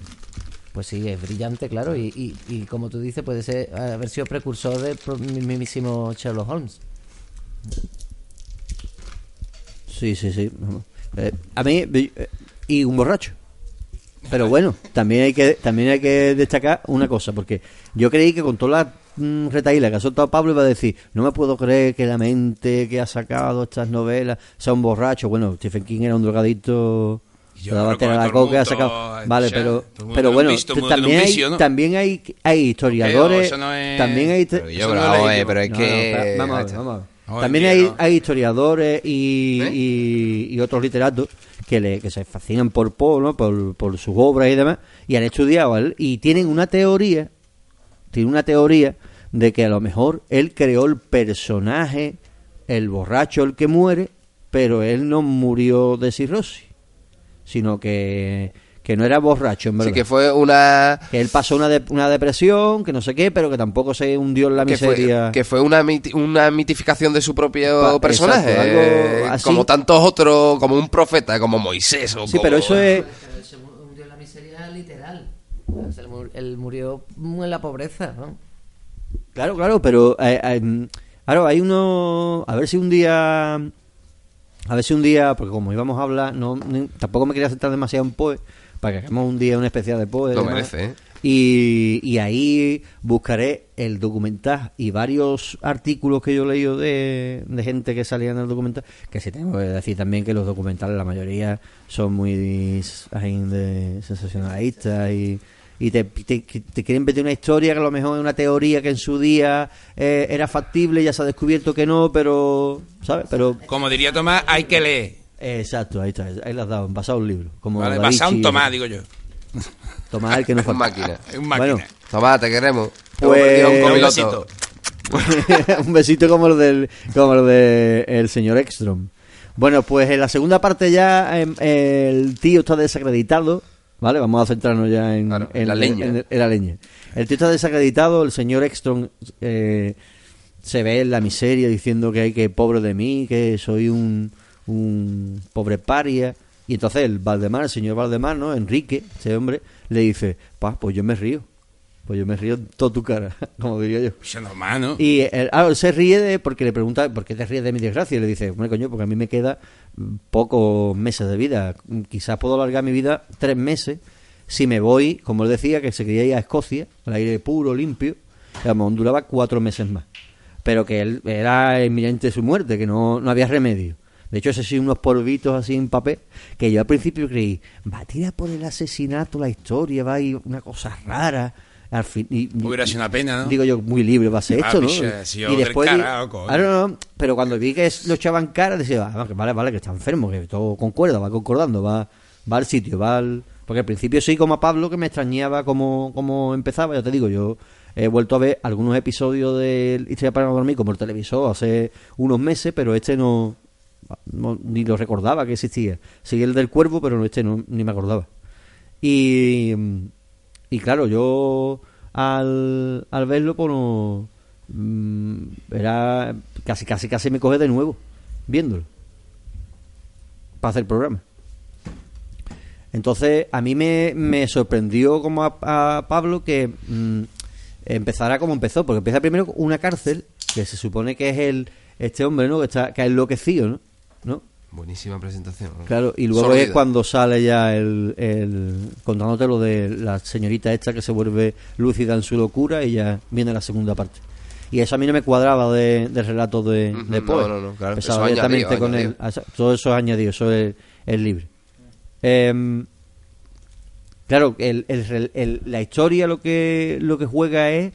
pues sí, es brillante, claro, y, y, como tú dices, puede ser haber sido precursor del mismísimo Sherlock Holmes. Sí, sí, sí. Eh, a mí, eh, y un borracho. Pero bueno, también hay que también hay que destacar una cosa, porque yo creí que con toda la mm, que ha soltado Pablo iba a decir, no me puedo creer que la mente que ha sacado estas novelas sea un borracho. Bueno, Stephen King era un drogadito Yo la el coca, sacado... Vale, ya, pero, bueno, también hay, vicio, ¿no? también hay, hay historiadores, eso no es- también hay... Pero yo, no pero es que... no, espera, vamos a ver, vamos a ver. Hoy También hay, hay historiadores y, ¿Eh? y, y otros literatos que, le, que se fascinan por Poe, ¿no? por, por sus obras y demás, y han estudiado a él, y tienen una teoría, tienen una teoría de que a lo mejor él creó el personaje, el borracho, el que muere, pero él no murió de cirrosis, sino que, que no era borracho, en verdad. Sí, que fue una... Que él pasó una, de- una depresión, que no sé qué, pero que tampoco se hundió en la Que miseria. fue, que fue una, miti- una mitificación de su propio Pa- personaje. exacto, algo eh, así. Como tantos otros, como un profeta, como Moisés. O Sí, como- pero eso es... Pero se hundió en la miseria literal. Él, mu- él murió en la pobreza, ¿no? Claro, claro, pero eh, eh, claro, hay uno, a ver si un día, a ver si un día, porque como íbamos a hablar, no, ni- tampoco me quería centrar demasiado en Poe, para que hagamos un día un especial de Poe. Lo demás. merece, ¿eh? Y, y ahí buscaré el documental y varios artículos que yo he leído de, de gente que salía en el documental, que sí tengo que decir también que los documentales, la mayoría, son muy sensacionalistas y, y te, te, te quieren meter una historia que a lo mejor es una teoría que en su día eh, era factible, ya se ha descubierto que no, pero, ¿sabes? Pero, Como diría Tomás, hay que leer. exacto, ahí está, ahí lo has dado, basado un libro. Como ¿vale? Basado Vinci, Tomás, digo yo. Tomás el que no Es falta. máquina. Es un máquina. Bueno, Tomás, te queremos. Pues- un Un besito. un besito como lo del como lo de el señor Ekstrom. Bueno, pues en la segunda parte ya em, el tío está desacreditado, ¿vale? Vamos a centrarnos ya en, Claro, en la leña. en- en la leña. El tío está desacreditado, el señor Ekstrom eh, se ve en la miseria diciendo que hay que pobre de mí, que soy un, un pobre paria. Y entonces el Valdemar, el señor Valdemar, ¿no? Enrique, ese hombre, le dice, pa, pues yo me río. Pues yo me río en toda tu cara, como diría yo. Eso es normal, ¿no? Y él, ah, él se ríe de, porque le pregunta, ¿por qué te ríes de mi desgracia? Y le dice, bueno, coño, porque a mí me queda mm, pocos meses de vida. Mm, Quizás puedo alargar mi vida tres meses si me voy, como él decía, que se quería ir a Escocia, al aire puro, limpio. Mejor duraba cuatro meses más. Pero que él era inminente su muerte, que no, no había remedio. De hecho, ese sí, unos polvitos así en papel, que yo al principio creí, va a tirar por el asesinato la historia, va a ir una cosa rara. Al fin, y- Hubiera sido una pena, ¿no? Digo yo, muy libre va a ser Ah, esto, ¿no? y después. coño. Ah, no, no, pero cuando vi que es- lo echaban cara, decía, ah, vale, vale, que está enfermo, que todo concuerda, va concordando, va, va al sitio, va al. Porque al principio sí, como a Pablo, que me extrañaba cómo, cómo empezaba, ya te digo, yo he vuelto a ver algunos episodios de Historia para no dormir como el televisor hace unos meses, pero este no, no- ni lo recordaba que existía. Sí, el del cuervo, pero no, este no, ni me acordaba. Y, y claro, yo al, al verlo, pues no, mm, era casi, casi, casi me coge de nuevo, viéndolo, para hacer el programa. Entonces, a mí me, me sorprendió como a, Pablo que mm, empezara como empezó, porque empieza primero una cárcel, que se supone que es el este hombre, ¿no? Que está que ha enloquecido, ¿no? ¿no? Buenísima presentación. ¿no? Claro, y luego es cuando sale ya el, el contándote lo de la señorita esta que se vuelve lúcida en su locura y ya viene la segunda parte. Y eso a mí no me cuadraba de, del relato de, Poe. no, no, no, claro, eso directamente añadido, con añadido. el, todo eso es añadido, eso es, es libre. Em, claro, el- el- la historia lo que lo que juega es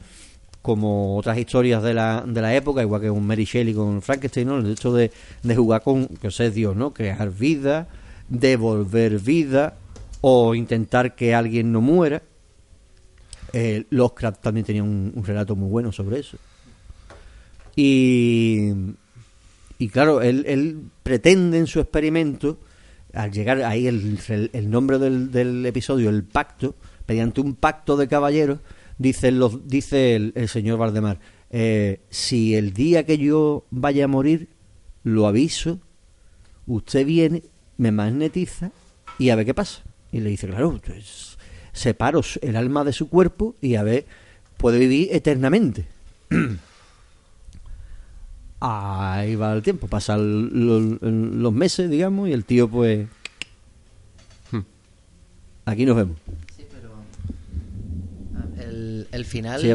como otras historias de la, de la época, igual que un Mary Shelley con Frankenstein, ¿no? El hecho de, de jugar con, que sé Dios, ¿no? Crear vida, devolver vida o intentar que alguien no muera. Eh, también tenía un, un relato muy bueno sobre eso. Y, y claro, él, él pretende en su experimento, al llegar ahí el, el- el nombre del, del episodio, el pacto, mediante un pacto de caballeros, dice, los, dice el, el señor Valdemar, eh, si el día que yo vaya a morir, lo aviso, usted viene, me magnetiza y a ver qué pasa. Y le dice, claro, pues, separo el alma de su cuerpo y a ver, puede vivir eternamente. Ahí va el tiempo, pasan lo- los meses, digamos, y el tío, pues. Aquí nos vemos. El, el final Sí,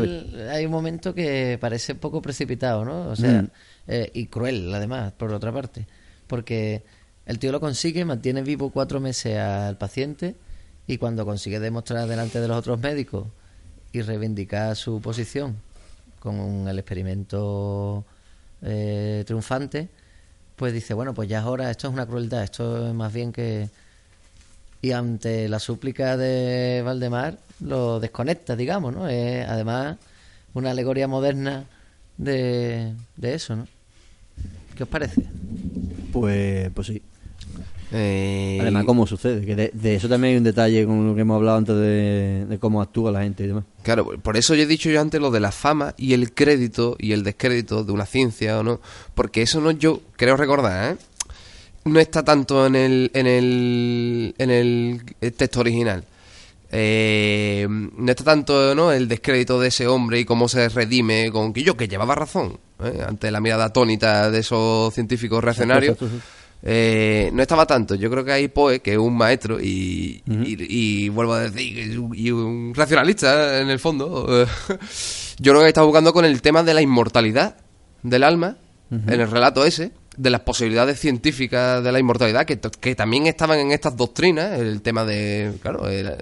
hay un momento que parece un poco precipitado, ¿no? O sea, Mm. eh, y cruel, además, por otra parte. Porque el tío lo consigue, mantiene vivo cuatro meses al paciente y cuando consigue demostrar delante de los otros médicos y reivindicar su posición con el experimento eh, triunfante, pues dice, bueno, pues ya es hora, esto es una crueldad, esto es más bien que... Y ante la súplica de Valdemar, lo desconecta, digamos, ¿no? Eh, además, una alegoría moderna de, de eso, ¿no? ¿Qué os parece? Pues, pues sí. Eh, Además, ¿cómo sucede? Que de, de eso también hay un detalle con lo que hemos hablado antes de, de cómo actúa la gente y demás. Claro, por eso yo he dicho yo antes lo de la fama y el crédito y el descrédito de una ciencia o no, porque eso no yo creo recordar, ¿eh? No está tanto en el en el en el texto original. Eh, no está tanto ¿no? el descrédito de ese hombre y cómo se redime con que yo que llevaba razón ¿eh? ante la mirada atónita de esos científicos reaccionarios eh, no estaba tanto. Yo creo que hay Poe, que es un maestro, y, y, y vuelvo a decir, que es un- y un racionalista en el fondo. eh, Yo creo que está buscando con el tema de la inmortalidad del alma, en el relato ese, de las posibilidades científicas de la inmortalidad, que, que también estaban en estas doctrinas, el tema de, claro, el,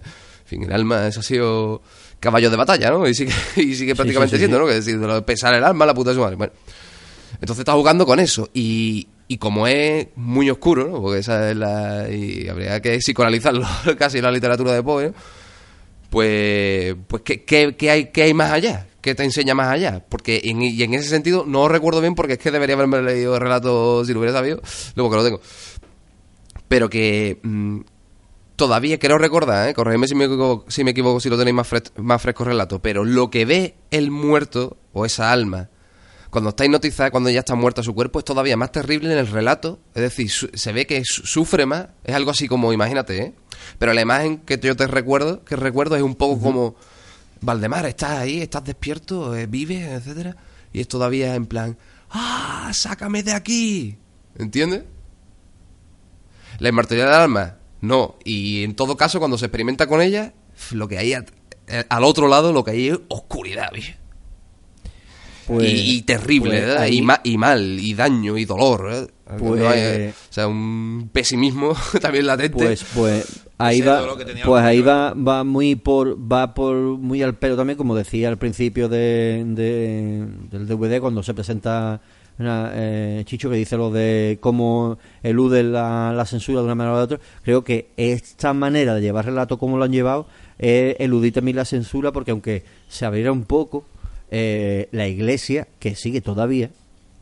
fin, el alma, eso ha sido caballo de batalla, ¿no? Y sigue, y sigue prácticamente sí, sí. siendo, ¿no? Que es decir, pesar el alma, la puta de su madre. Bueno, entonces está jugando con eso. Y, y como es muy oscuro, ¿no? Porque esa es la. Y habría que psicoanalizarlo casi la literatura de Poe, ¿no? Pues. Pues, ¿qué, qué, qué hay, ¿qué hay más allá? ¿Qué te enseña más allá? Porque en, y en ese sentido no recuerdo bien porque es que debería haberme leído el relato si lo hubiera sabido, luego que lo tengo. Pero que. Todavía quiero recordar, ¿eh? corregidme si me equivoco, si, me equivoco, si lo tenéis más, fres- más fresco el relato, pero lo que ve el muerto o esa alma cuando está hipnotizada, cuando ya está muerto su cuerpo, es todavía más terrible en el relato. Es decir, se ve que su- sufre más. Es algo así como, imagínate, ¿eh? Pero la imagen que yo te recuerdo, que recuerdo es un poco como, Valdemar, estás ahí, estás despierto, eh, vives, etcétera. Y es todavía en plan, ¡ah, sácame de aquí! ¿Entiendes? La inmortalidad del alma, no. Y en todo caso, cuando se experimenta con ella, lo que hay a- eh, al otro lado, lo que hay es oscuridad, ¿viste? Pues- y, y terrible, pues ¿verdad? ahí- y, ma- y mal, y daño, y dolor. ¿eh? Pues- No hay, eh, o sea, un pesimismo también latente. Pues, pues ahí va, pues ahí va, va muy por, va por muy al pelo también, como decía al principio de, de- del DVD cuando se presenta una, eh, Chicho que dice lo de cómo elude la, la censura de una manera o de otra. Creo que esta manera de llevar relato como lo han llevado es eludir también la censura porque aunque se abriera un poco eh, la iglesia que sigue todavía.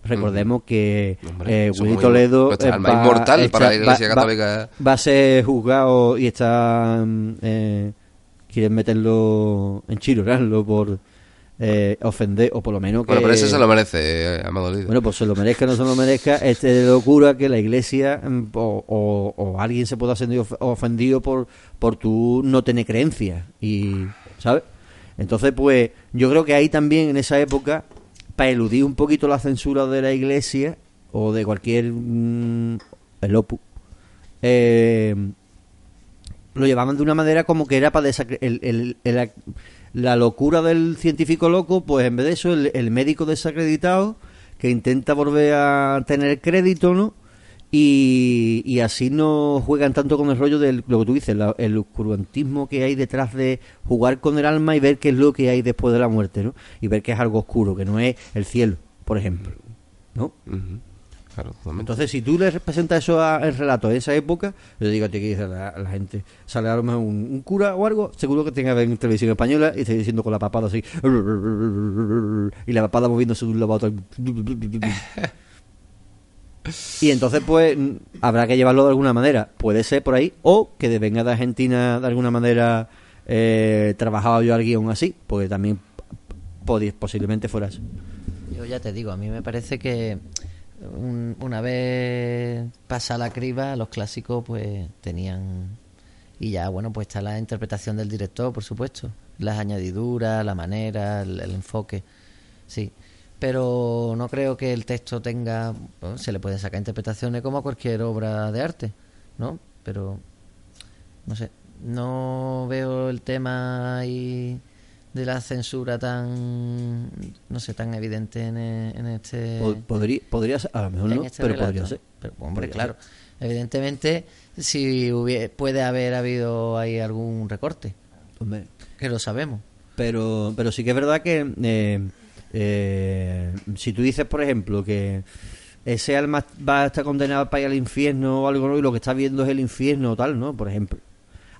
Recordemos que Hombre, eh, Willy Toledo eh, alma inmortal para la Iglesia Católica. va a ser juzgado y está mm, eh, quieren meterlo en chirorarlo por eh, ofender o por lo menos que Bueno, pero ese se lo merece, eh, Amado Lido. bueno pues se lo merezca o no se lo merezca este de locura que la iglesia mm, o, o- o alguien se pueda sentir of- ofendido por por tu no tener creencias y sabes entonces pues yo creo que ahí también en esa época para eludir un poquito la censura de la iglesia o de cualquier mm, el opus eh, lo llevaban de una manera como que era para desacre- el- el- el- la locura del científico loco, pues en vez de eso, el, médico desacreditado que intenta volver a tener crédito, ¿no? Y, y así no juegan tanto con el rollo del lo que tú dices, el oscurantismo que hay detrás de jugar con el alma y ver qué es lo que hay después de la muerte, ¿no? Y ver que es algo oscuro, que no es el cielo, por ejemplo, ¿no? Claro, totalmente. Entonces, si tú le representas eso al relato de esa época, yo digo a ti que dice la, la gente, sale a lo mejor un, un cura o algo, seguro que tenga que ver en televisión española y esté diciendo con la papada así, y la papada moviéndose de un lado a otro. Y entonces, pues, habrá que llevarlo de alguna manera. Puede ser por ahí, o que venga de Argentina de alguna manera eh, trabajado yo al guion así, porque también posiblemente fuera eso. Yo ya te digo, a mí me parece que un- una vez pasa la criba, los clásicos pues tenían... Y ya, bueno, pues está la interpretación del director, por supuesto. Las añadiduras, la manera, el, enfoque. Sí. Pero no creo que el texto tenga... se le pueden sacar interpretaciones como a cualquier obra de arte, ¿no? Pero... No sé. No veo el tema ahí de la censura tan no sé tan evidente en, e- en este Po- Podría, podría ser, a lo mejor no, este pero relato. podría ser. Pero, hombre, Podría claro. Evidentemente, si hubie- puede haber habido ahí algún recorte, Hombre, que lo sabemos. Pero, pero sí que es verdad que eh, eh, si tú dices, por ejemplo, que ese alma va a estar condenado para ir al infierno o algo, ¿no? y lo que está viendo es el infierno o tal, ¿no? Por ejemplo.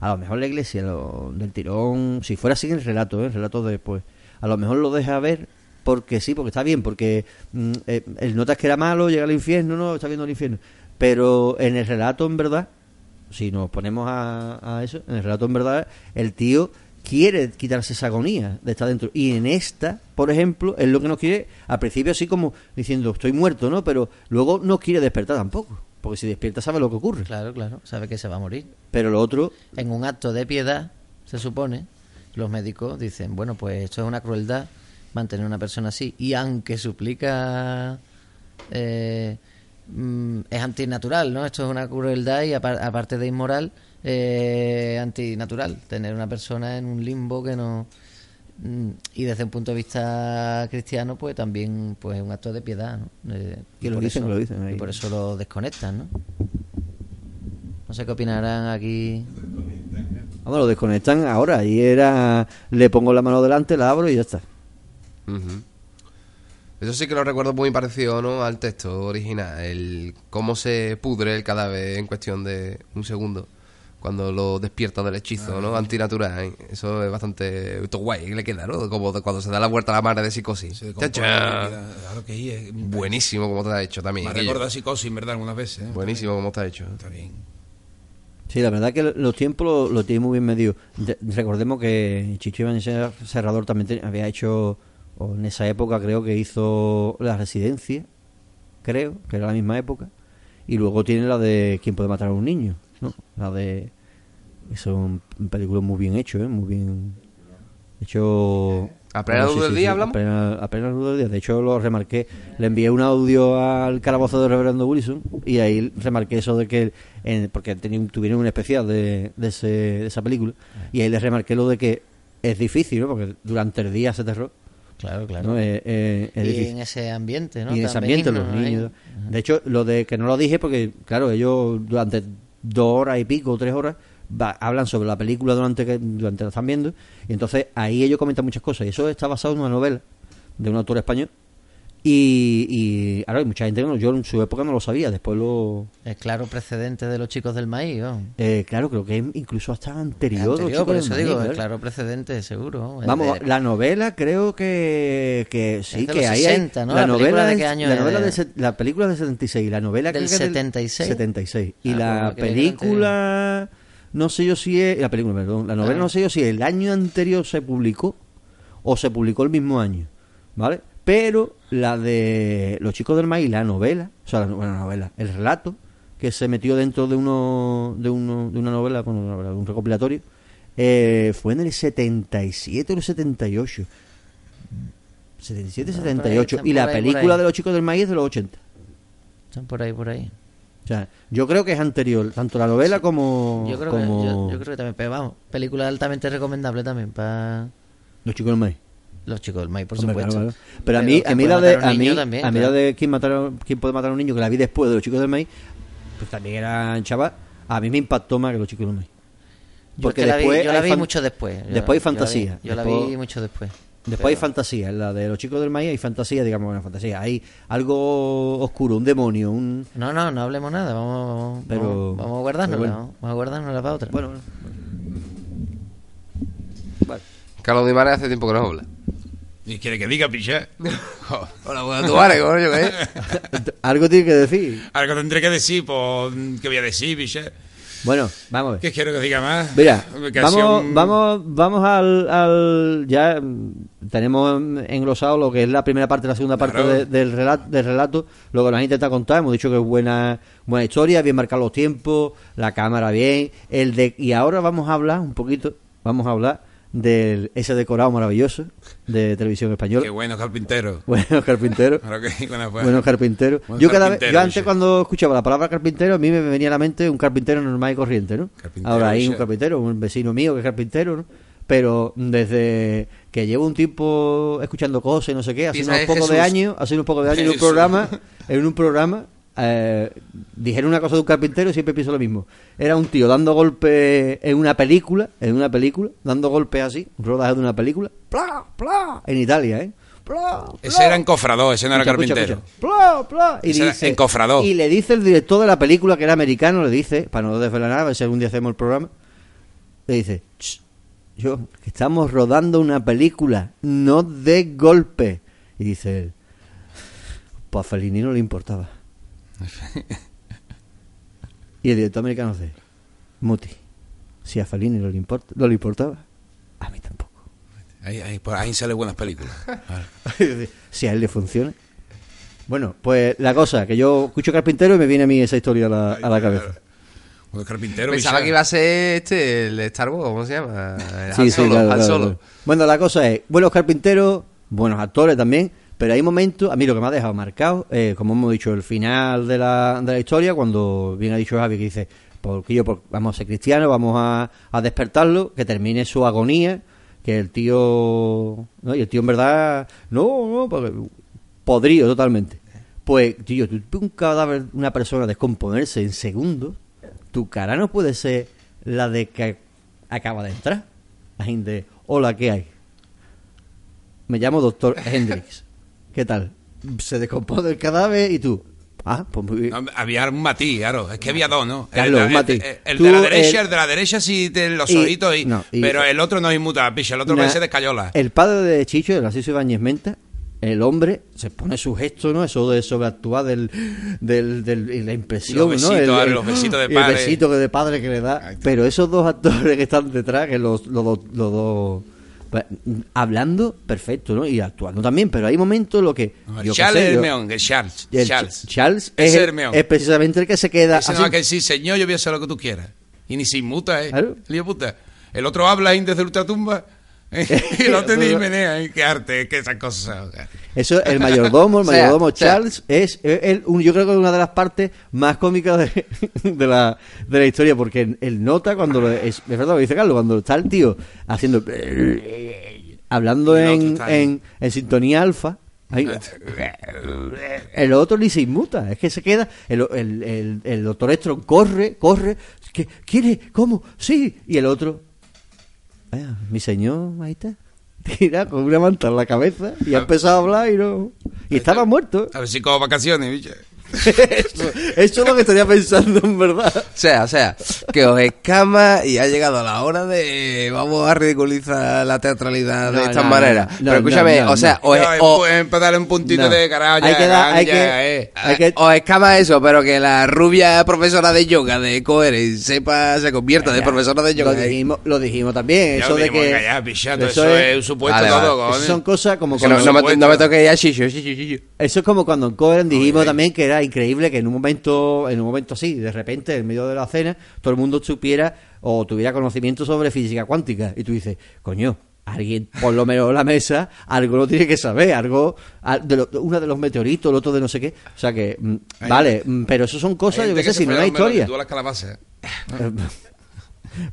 A lo mejor la iglesia lo- del tirón, si fuera así el relato, ¿eh? el relato de, pues, a lo mejor lo deja ver porque sí, porque está bien, porque mm, eh, el notas que era malo, llega al infierno, no, está viendo el infierno. Pero en el relato, en verdad, si nos ponemos a, a eso, en el relato, en verdad, el tío quiere quitarse esa agonía de estar dentro. Y en esta, por ejemplo, es lo que nos quiere, al principio así como diciendo, estoy muerto, ¿no? Pero luego no quiere despertar tampoco. Porque si despierta sabe lo que ocurre. Claro, claro, sabe que se va a morir. Pero lo otro, En un acto de piedad, se supone, los médicos dicen, bueno, pues esto es una crueldad mantener a una persona así. Y aunque suplica... eh, mm, es antinatural, ¿no? Esto es una crueldad y apar- aparte de inmoral, eh, antinatural. Tener una persona en un limbo que no... mm, Y desde un punto de vista cristiano, pues también pues es un acto de piedad, ¿no? Eh, Que y lo por dicen, eso- lo dicen ahí. Y por eso lo desconectan, ¿no? No sé qué opinarán aquí. vamos, lo desconectan ahora. Y era, le pongo la mano delante, la abro y ya está. Eso sí que lo recuerdo muy parecido ¿no? al texto original, el cómo se pudre el cadáver en cuestión de un segundo cuando lo despierta del hechizo, ¿no? Antinatural. ¿eh? Eso es bastante esto guay, le queda, ¿no? Como de cuando se da la vuelta a la madre de psicosis. Se ¡Cha, claro que es- Buenísimo como te ha hecho también. Me recuerda a psicosis, en verdad, algunas veces. ¿eh? Buenísimo como te ha hecho. Está bien. Sí, la verdad que los tiempos lo, lo tiene muy bien medido. De- recordemos que Chicho Iván Serrador también te- había hecho, o en esa época creo que hizo La Residencia, creo, que era la misma época, y luego tiene la de ¿Quién puede matar a un niño? ¿No? La de... Son películas muy bien hecho, ¿eh? Muy bien hecho... ¿A plena luz del día hablamos? A plena, a plena luz del día. De hecho, lo remarqué. Le envié un audio al calabozo de Reverendo Wilson y ahí remarqué eso de que. en- porque tenían- tuvieron un especial de, de, ese- de esa película. Y ahí le remarqué lo de que es difícil, ¿no? Porque durante el día hace terror. Claro, claro. ¿no? Es, es- es y difícil. en ese ambiente, ¿no? y en ese ambiente, los niños. De hecho, lo de que no lo dije porque, claro, ellos durante dos horas y pico, tres horas, va- hablan sobre la película durante que durante la están viendo. Y entonces ahí ellos comentan muchas cosas. Y eso está basado en una novela de un autor español. Y, y ahora hay mucha gente que no, yo en su época no lo sabía. Después lo. Es claro precedente de los chicos del maíz, eh, claro, creo que incluso hasta anterior. Anterior, por eso maíz, digo, ¿verdad? es claro precedente, seguro. Vamos, de- la novela creo que, que sí, Es que ahí 60, hay, ¿no? La, ¿La novela de qué año la novela De- de la película de 76, la novela ¿Del creo que es 76? 76 y Ah, la pues, película no sé yo si es la película, perdón, la novela Ah. no sé yo si el año anterior se publicó o se publicó el mismo año, ¿vale? Pero la de Los chicos del maíz, la novela, o sea, la, bueno, la novela, el relato que se metió dentro de uno de uno de una novela, bueno, una novela, de un recopilatorio, eh, fue en el 77 o el 78. 77, Ah, por ahí, 78. están Y la ahí, película ahí. de los chicos del maíz es de los 80. Están por ahí, por ahí. O sea, yo creo que es anterior, tanto la novela como, Yo creo, como que, yo, yo creo que también, pero vamos, película altamente recomendable también para los chicos del maíz. Los chicos del maíz, por Hombre, supuesto. claro, claro. Pero a mí, a mí la de, a mí, también, a mí claro. la de quién matar, a- quién puede matar a un niño que la vi después de los chicos del maíz, pues también era chaval. A mí me impactó más que los chicos del maíz. Yo Porque es que la vi- después yo la hay vi mucho después. Yo- después hay yo la vi- fantasía. Yo la Después- vi mucho después. Después hay Pero- fantasía, en la de los chicos del maíz hay fantasía, digamos, bueno, fantasía. Hay algo oscuro, un demonio, un... No, no, no hablemos nada. Vamos, vamos, Pero- vamos, vamos a guardárnosla. pero bueno. Vamos a guardárnosla para otra. Bueno, bueno. Carlos Di Mares hace tiempo que no habla. ¿Y quiere que diga, piché? Hola, buenas tardes, coño, ¿qué? Algo tiene que decir. Algo tendré que decir, pues, ¿qué voy a decir, piché? Bueno, vamos a ver. ¿Qué quiero que diga más? Mira, vamos, un- vamos, vamos al, al- ya mm, tenemos englosado lo que es la primera parte y la segunda parte de- del relato, del relato, lo que nos han intentado contar, hemos dicho que es buena, buena historia, bien marcar los tiempos, la cámara bien, el de y ahora vamos a hablar un poquito, vamos a hablar de ese decorado maravilloso de televisión española. Qué bueno, carpintero. Buenos carpinteros. Claro que bueno, pues. Buenos carpinteros. Yo cada vez, yo antes cuando escuchaba la palabra carpintero, a mí me venía a la mente un carpintero normal y corriente, ¿no? Carpintero, Ahora hay un carpintero, un vecino mío que es carpintero, ¿no? Pero desde que llevo un tiempo escuchando cosas y no sé qué, hace unos pocos de años, hace unos pocos de años en un programa, en un programa, eh, dijeron una cosa de un carpintero y siempre pienso lo mismo. Era un tío dando golpes en una película, en una película, dando golpes así, un rodaje de una película, ¡pla, pla! En Italia, ¿eh? ¡Pla, Ese era encofrador, ese no era Escucha, carpintero. escucha. Pla. Y Ese era dice, encofrador. y le dice el director de la película, que era americano, le dice, para no desvelar nada, a ver si algún día hacemos el programa, le dice, "Ch, yo, que estamos rodando una película, no de golpe. Y dice él, pues a Fellini no le importaba. y el director americano dice, Muti, si a Fellini no le, importa, no le importaba, a mí tampoco. Ahí, ahí, por ahí salen buenas películas. Vale. si a él le funciona. Bueno, pues la cosa, que yo escucho carpintero y me viene a mí esa historia a la, a la cabeza. Los carpinteros. Pensaba que iba a ser este, el Star Wars, ¿cómo se llama? El Sí, Han sí, Solo, claro, Han claro, Solo. claro. Bueno, la cosa es, buenos carpinteros, buenos actores también, pero hay momentos, a mí lo que me ha dejado marcado, eh, como hemos dicho, el final de la, de la historia, cuando bien ha dicho Javi, que dice, porque yo vamos a ser cristianos, vamos a, a despertarlo, que termine su agonía, que el tío, ¿no? y el tío en verdad, no, no, porque- podrido totalmente. Pues, tío, tú un cadáver, una persona descomponerse en segundos, tu cara no puede ser la de que acaba de entrar. La gente, hola, ¿qué hay? Me llamo doctor Hendrix. ¿Qué tal? Se descompone el cadáver y tú. Ah, pues muy bien. No, había un matiz, claro. Es que había dos, ¿no? Carlos, el, el- el de la derecha, el- el, de la derecha sí tiene los Y- ojitos, y, no, y- pero el otro no inmuta, picha, el otro Na- parece de escayola. El padre de Chicho, el Narciso Ibáñez Menta, el hombre se pone su gesto, ¿no? Eso de sobreactuar del, del, del- y la impresión, Los ¿no? besitos, El- ahora, el- los besitos de padre. El besito que de padre que le da. Pero esos dos actores que están detrás, que los, los, los dos. Pues, hablando, perfecto, ¿no? Y actuando también, pero hay momentos en los que. No, yo qué Charles sé, yo- Hermeón, que Charles. el Charles. Ch- Charles Ese es, el- es precisamente el que se queda. Ese así- no que sí, señor, yo voy a hacer lo que tú quieras. Y ni se inmuta, ¿eh? Claro. El puta. El otro habla ahí desde la ultratumba. ¿eh? y el otro ni menea. ¿eh? Qué arte, que esas cosas. Eso, el mayordomo, el O sea, mayordomo o sea- Charles, es el- el- un- yo creo que es una de las partes más cómicas de, de la, de la historia, porque él, él nota cuando, lo- es, es verdad lo que dice Carlos, cuando está el tío haciendo, hablando el en, en, en sintonía alfa, ahí, el otro ni se inmuta, es que se queda, el, el, el, el doctor Estron corre, corre, ¿qué, ¿quiere? ¿Cómo? Sí, y el otro, Vaya, mi señor, ahí está. Tira con una manta en la cabeza y ha empezado a hablar y no. Y estaba muerto. A ver si cojo vacaciones, bicho. Eso, eso es lo que estaría pensando en verdad. O sea, o sea, que os escama y ha llegado la hora de vamos a ridiculizar la teatralidad de esta no, manera. no, Pero escúchame, no, no, o sea, no. os, os- para darle un puntito No. de carajo, Hay ya, que dar- hay ya, que- eh. hay que- os escama eso, pero que la rubia profesora de yoga de Coere sepa, se convierta de profesora de yoga. Lo dijimos, lo dijimos también. Ya eso de que. pichato, eso es un supuesto Vale, todo, vale. cojones. eso son cosas como Que no, cuando. no me, no me toque ya chicho, chicho, chicho. Eso es como cuando en Cohen dijimos ay. también que era increíble que en un momento, en un momento así, de repente, en medio de la cena, todo el mundo supiera o tuviera conocimiento sobre física cuántica. Y tú dices, coño, alguien, por lo menos en la mesa, algo lo tiene que saber, algo, al- de lo- uno de los meteoritos, el otro de no sé qué. O sea que, mm, Hay- vale, mm, pero eso son cosas, Hay yo qué sé, si no melones, historia. tú a las calabazas.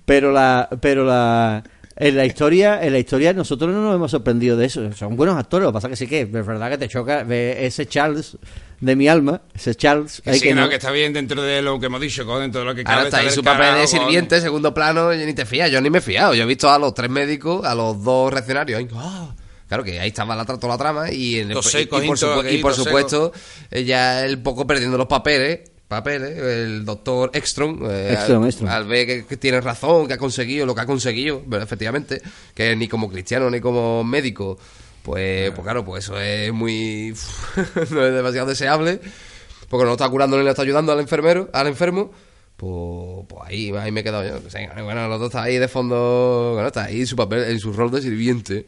pero la pero la en la historia en la historia nosotros no nos hemos sorprendido de eso son buenos actores lo que pasa que sí que es verdad que te choca ver ese Charles de mi alma ese Charles Que sí, que no, no- que está bien dentro de lo que hemos dicho, cojones, dentro de lo que Ahora está ahí su papel carajo, de sirviente, segundo plano, y ni te fías, yo ni me he fiado. Yo he visto a los tres médicos, a los dos reaccionarios. ahí, ¡ah! Claro que ahí estaba la, toda la trama y, en el- y- y por, y por supuesto eh, ya el poco perdiendo los papeles papeles el doctor Ekstrom, eh, Ekstrom, al, Ekstrom. al ver que, que tiene razón que ha conseguido lo que ha conseguido pero efectivamente que ni como cristiano ni como médico pues, pues claro pues eso es muy no es demasiado deseable porque no está curando ni le está ayudando al enfermero al enfermo pues, pues ahí, ahí me he quedado yo. Bueno, los dos está ahí de fondo. Bueno, está ahí su papel, en su rol de sirviente.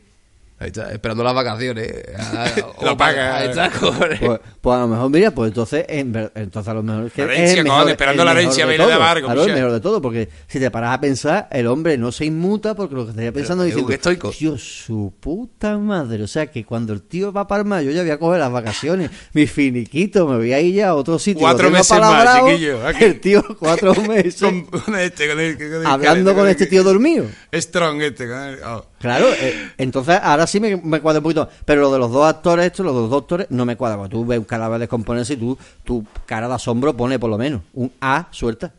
Ahí está, esperando las vacaciones. Ah, Lo paga. Ahí está, pues, pues a lo mejor mira pues entonces en ver- entonces a lo mejor es que La es herencia, el mejor, cojones, esperando el la herencia, de viene de todo. abarco, claro el mejor de todo porque si te paras a pensar el hombre no se inmuta porque lo que estaría pensando es diciendo estoico. Dios su puta madre o sea que cuando el tío va para Palma yo ya voy a coger las vacaciones mi finiquito me voy a ir ya a otro sitio Cuatro meses más, chiquillo, aquí. el tío cuatro meses Con, con este, con el, con el- hablando con este tío dormido Strong este, con el- oh. Claro, eh, entonces ahora sí me, me cuadra un poquito. Pero lo de los dos actores, estos, los dos doctores, no me cuadra. Porque tú ves un cadáver descomponerse y tú, tu cara de asombro pone por lo menos un A suelta.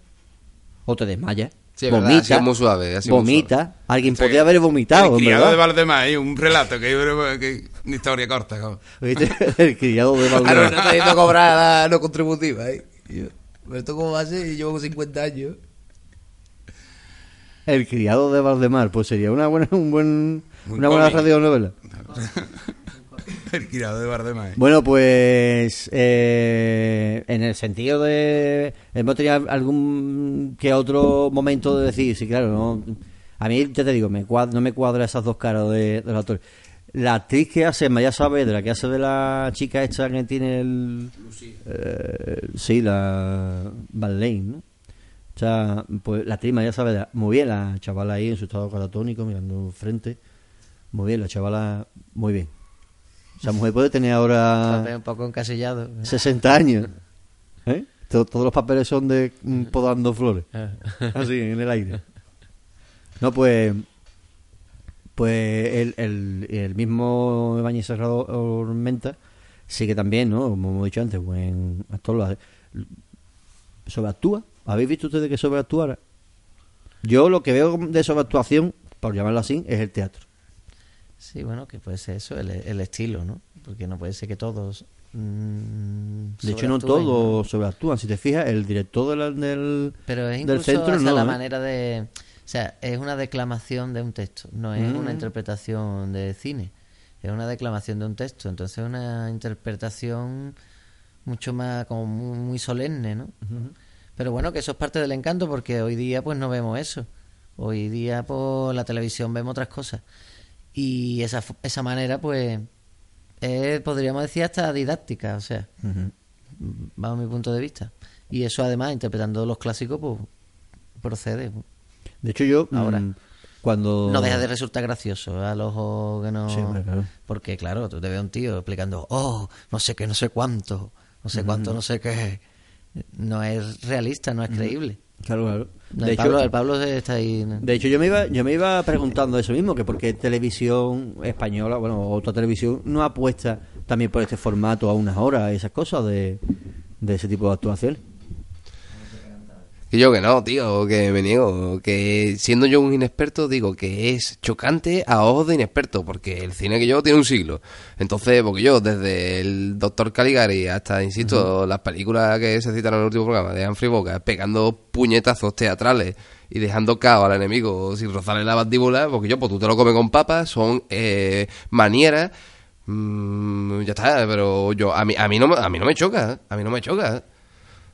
O te desmayas. Sí, verdad, vomita. muy suave, muy vomita. Alguien O sea, podría haber vomitado, El criado ¿verdad? de Valdemar, un relato, que, yo- que una historia corta. como. El criado de Ahora Valdemar. no está yendo a cobrar la no contributiva. ¿eh? ¿Pero esto a ser? Y llevo 50 años. El criado de Valdemar, pues sería una buena, un buen, una buena radionovela. El criado de Bardema. ¿eh? Bueno, pues eh, en el sentido de hemos tenido algún que otro momento de decir, sí, claro, no, a mí ya te digo, me cuad- no me cuadra esas dos caras de, de los actores. La actriz que hace Maya Saavedra, que hace de la chica esta que tiene el eh, sí, la Ballein, ¿no? O sea, pues la actriz Maya Saavedra, muy bien la chavala ahí en su estado catatónico, mirando frente, muy bien, la chavala, muy bien. Esa mujer puede tener ahora Un poco encasillado. 60 años. ¿Eh? To- Todos los papeles son de mm, podando flores. Ah. Así, en el aire. No, pues. Pues el, el, el mismo Ibáñez Serrado Ormenta sí que también, ¿no? Como hemos dicho antes, buen actor lo hace. Sobreactúa. ¿Habéis visto ustedes que sobreactuara? Yo lo que veo de sobreactuación, por llamarlo así, es el teatro. Sí, bueno, que puede ser eso, el, el estilo, ¿no? Porque no puede ser que todos. mm, De hecho, no todos sobreactúan. Si te fijas, el director de la- del, Pero es del incluso centro hasta no. la ¿eh? manera de... O sea, es una declamación de un texto, no es Mm. una interpretación de cine. Es una declamación de un texto, entonces es una interpretación mucho más, como muy, muy solemne, ¿no? Pero bueno, que eso es parte del encanto porque hoy día pues no vemos eso. Hoy día por la televisión vemos otras cosas. Y esa, esa manera pues es, podríamos decir hasta didáctica, o sea, Ujú. bajo mi punto de vista. Y eso además, interpretando los clásicos, pues procede. De hecho, yo, Ahora. mm, cuando. No deja de resultar gracioso al ojo que no... Sí, claro. Porque claro, tú te ves un tío explicando, oh, no sé qué, no sé cuánto, no sé cuánto, no sé qué. No es realista, no es creíble. Claro, claro. De el, hecho, Pablo, el Pablo está ahí... de hecho, yo me iba, yo me iba preguntando eso mismo, que por qué televisión española, bueno, otra televisión, no apuesta también por este formato a unas horas, esas cosas de, de ese tipo de actuaciones. Que yo que no, tío, que me niego. Que siendo yo un inexperto, digo que es chocante a ojos de inexperto, porque el cine que yo tiene un siglo. Entonces, porque yo, desde el Doctor Caligari hasta, insisto, las películas que se citaron en el último programa de Humphrey Bogart, pegando puñetazos teatrales y dejando cao al enemigo sin rozarle la mandíbula, porque yo, pues tú te lo comes con papas, son eh, manieras. mm, ya está, pero yo a mí, a mí no a mí no me choca, a mí no me choca.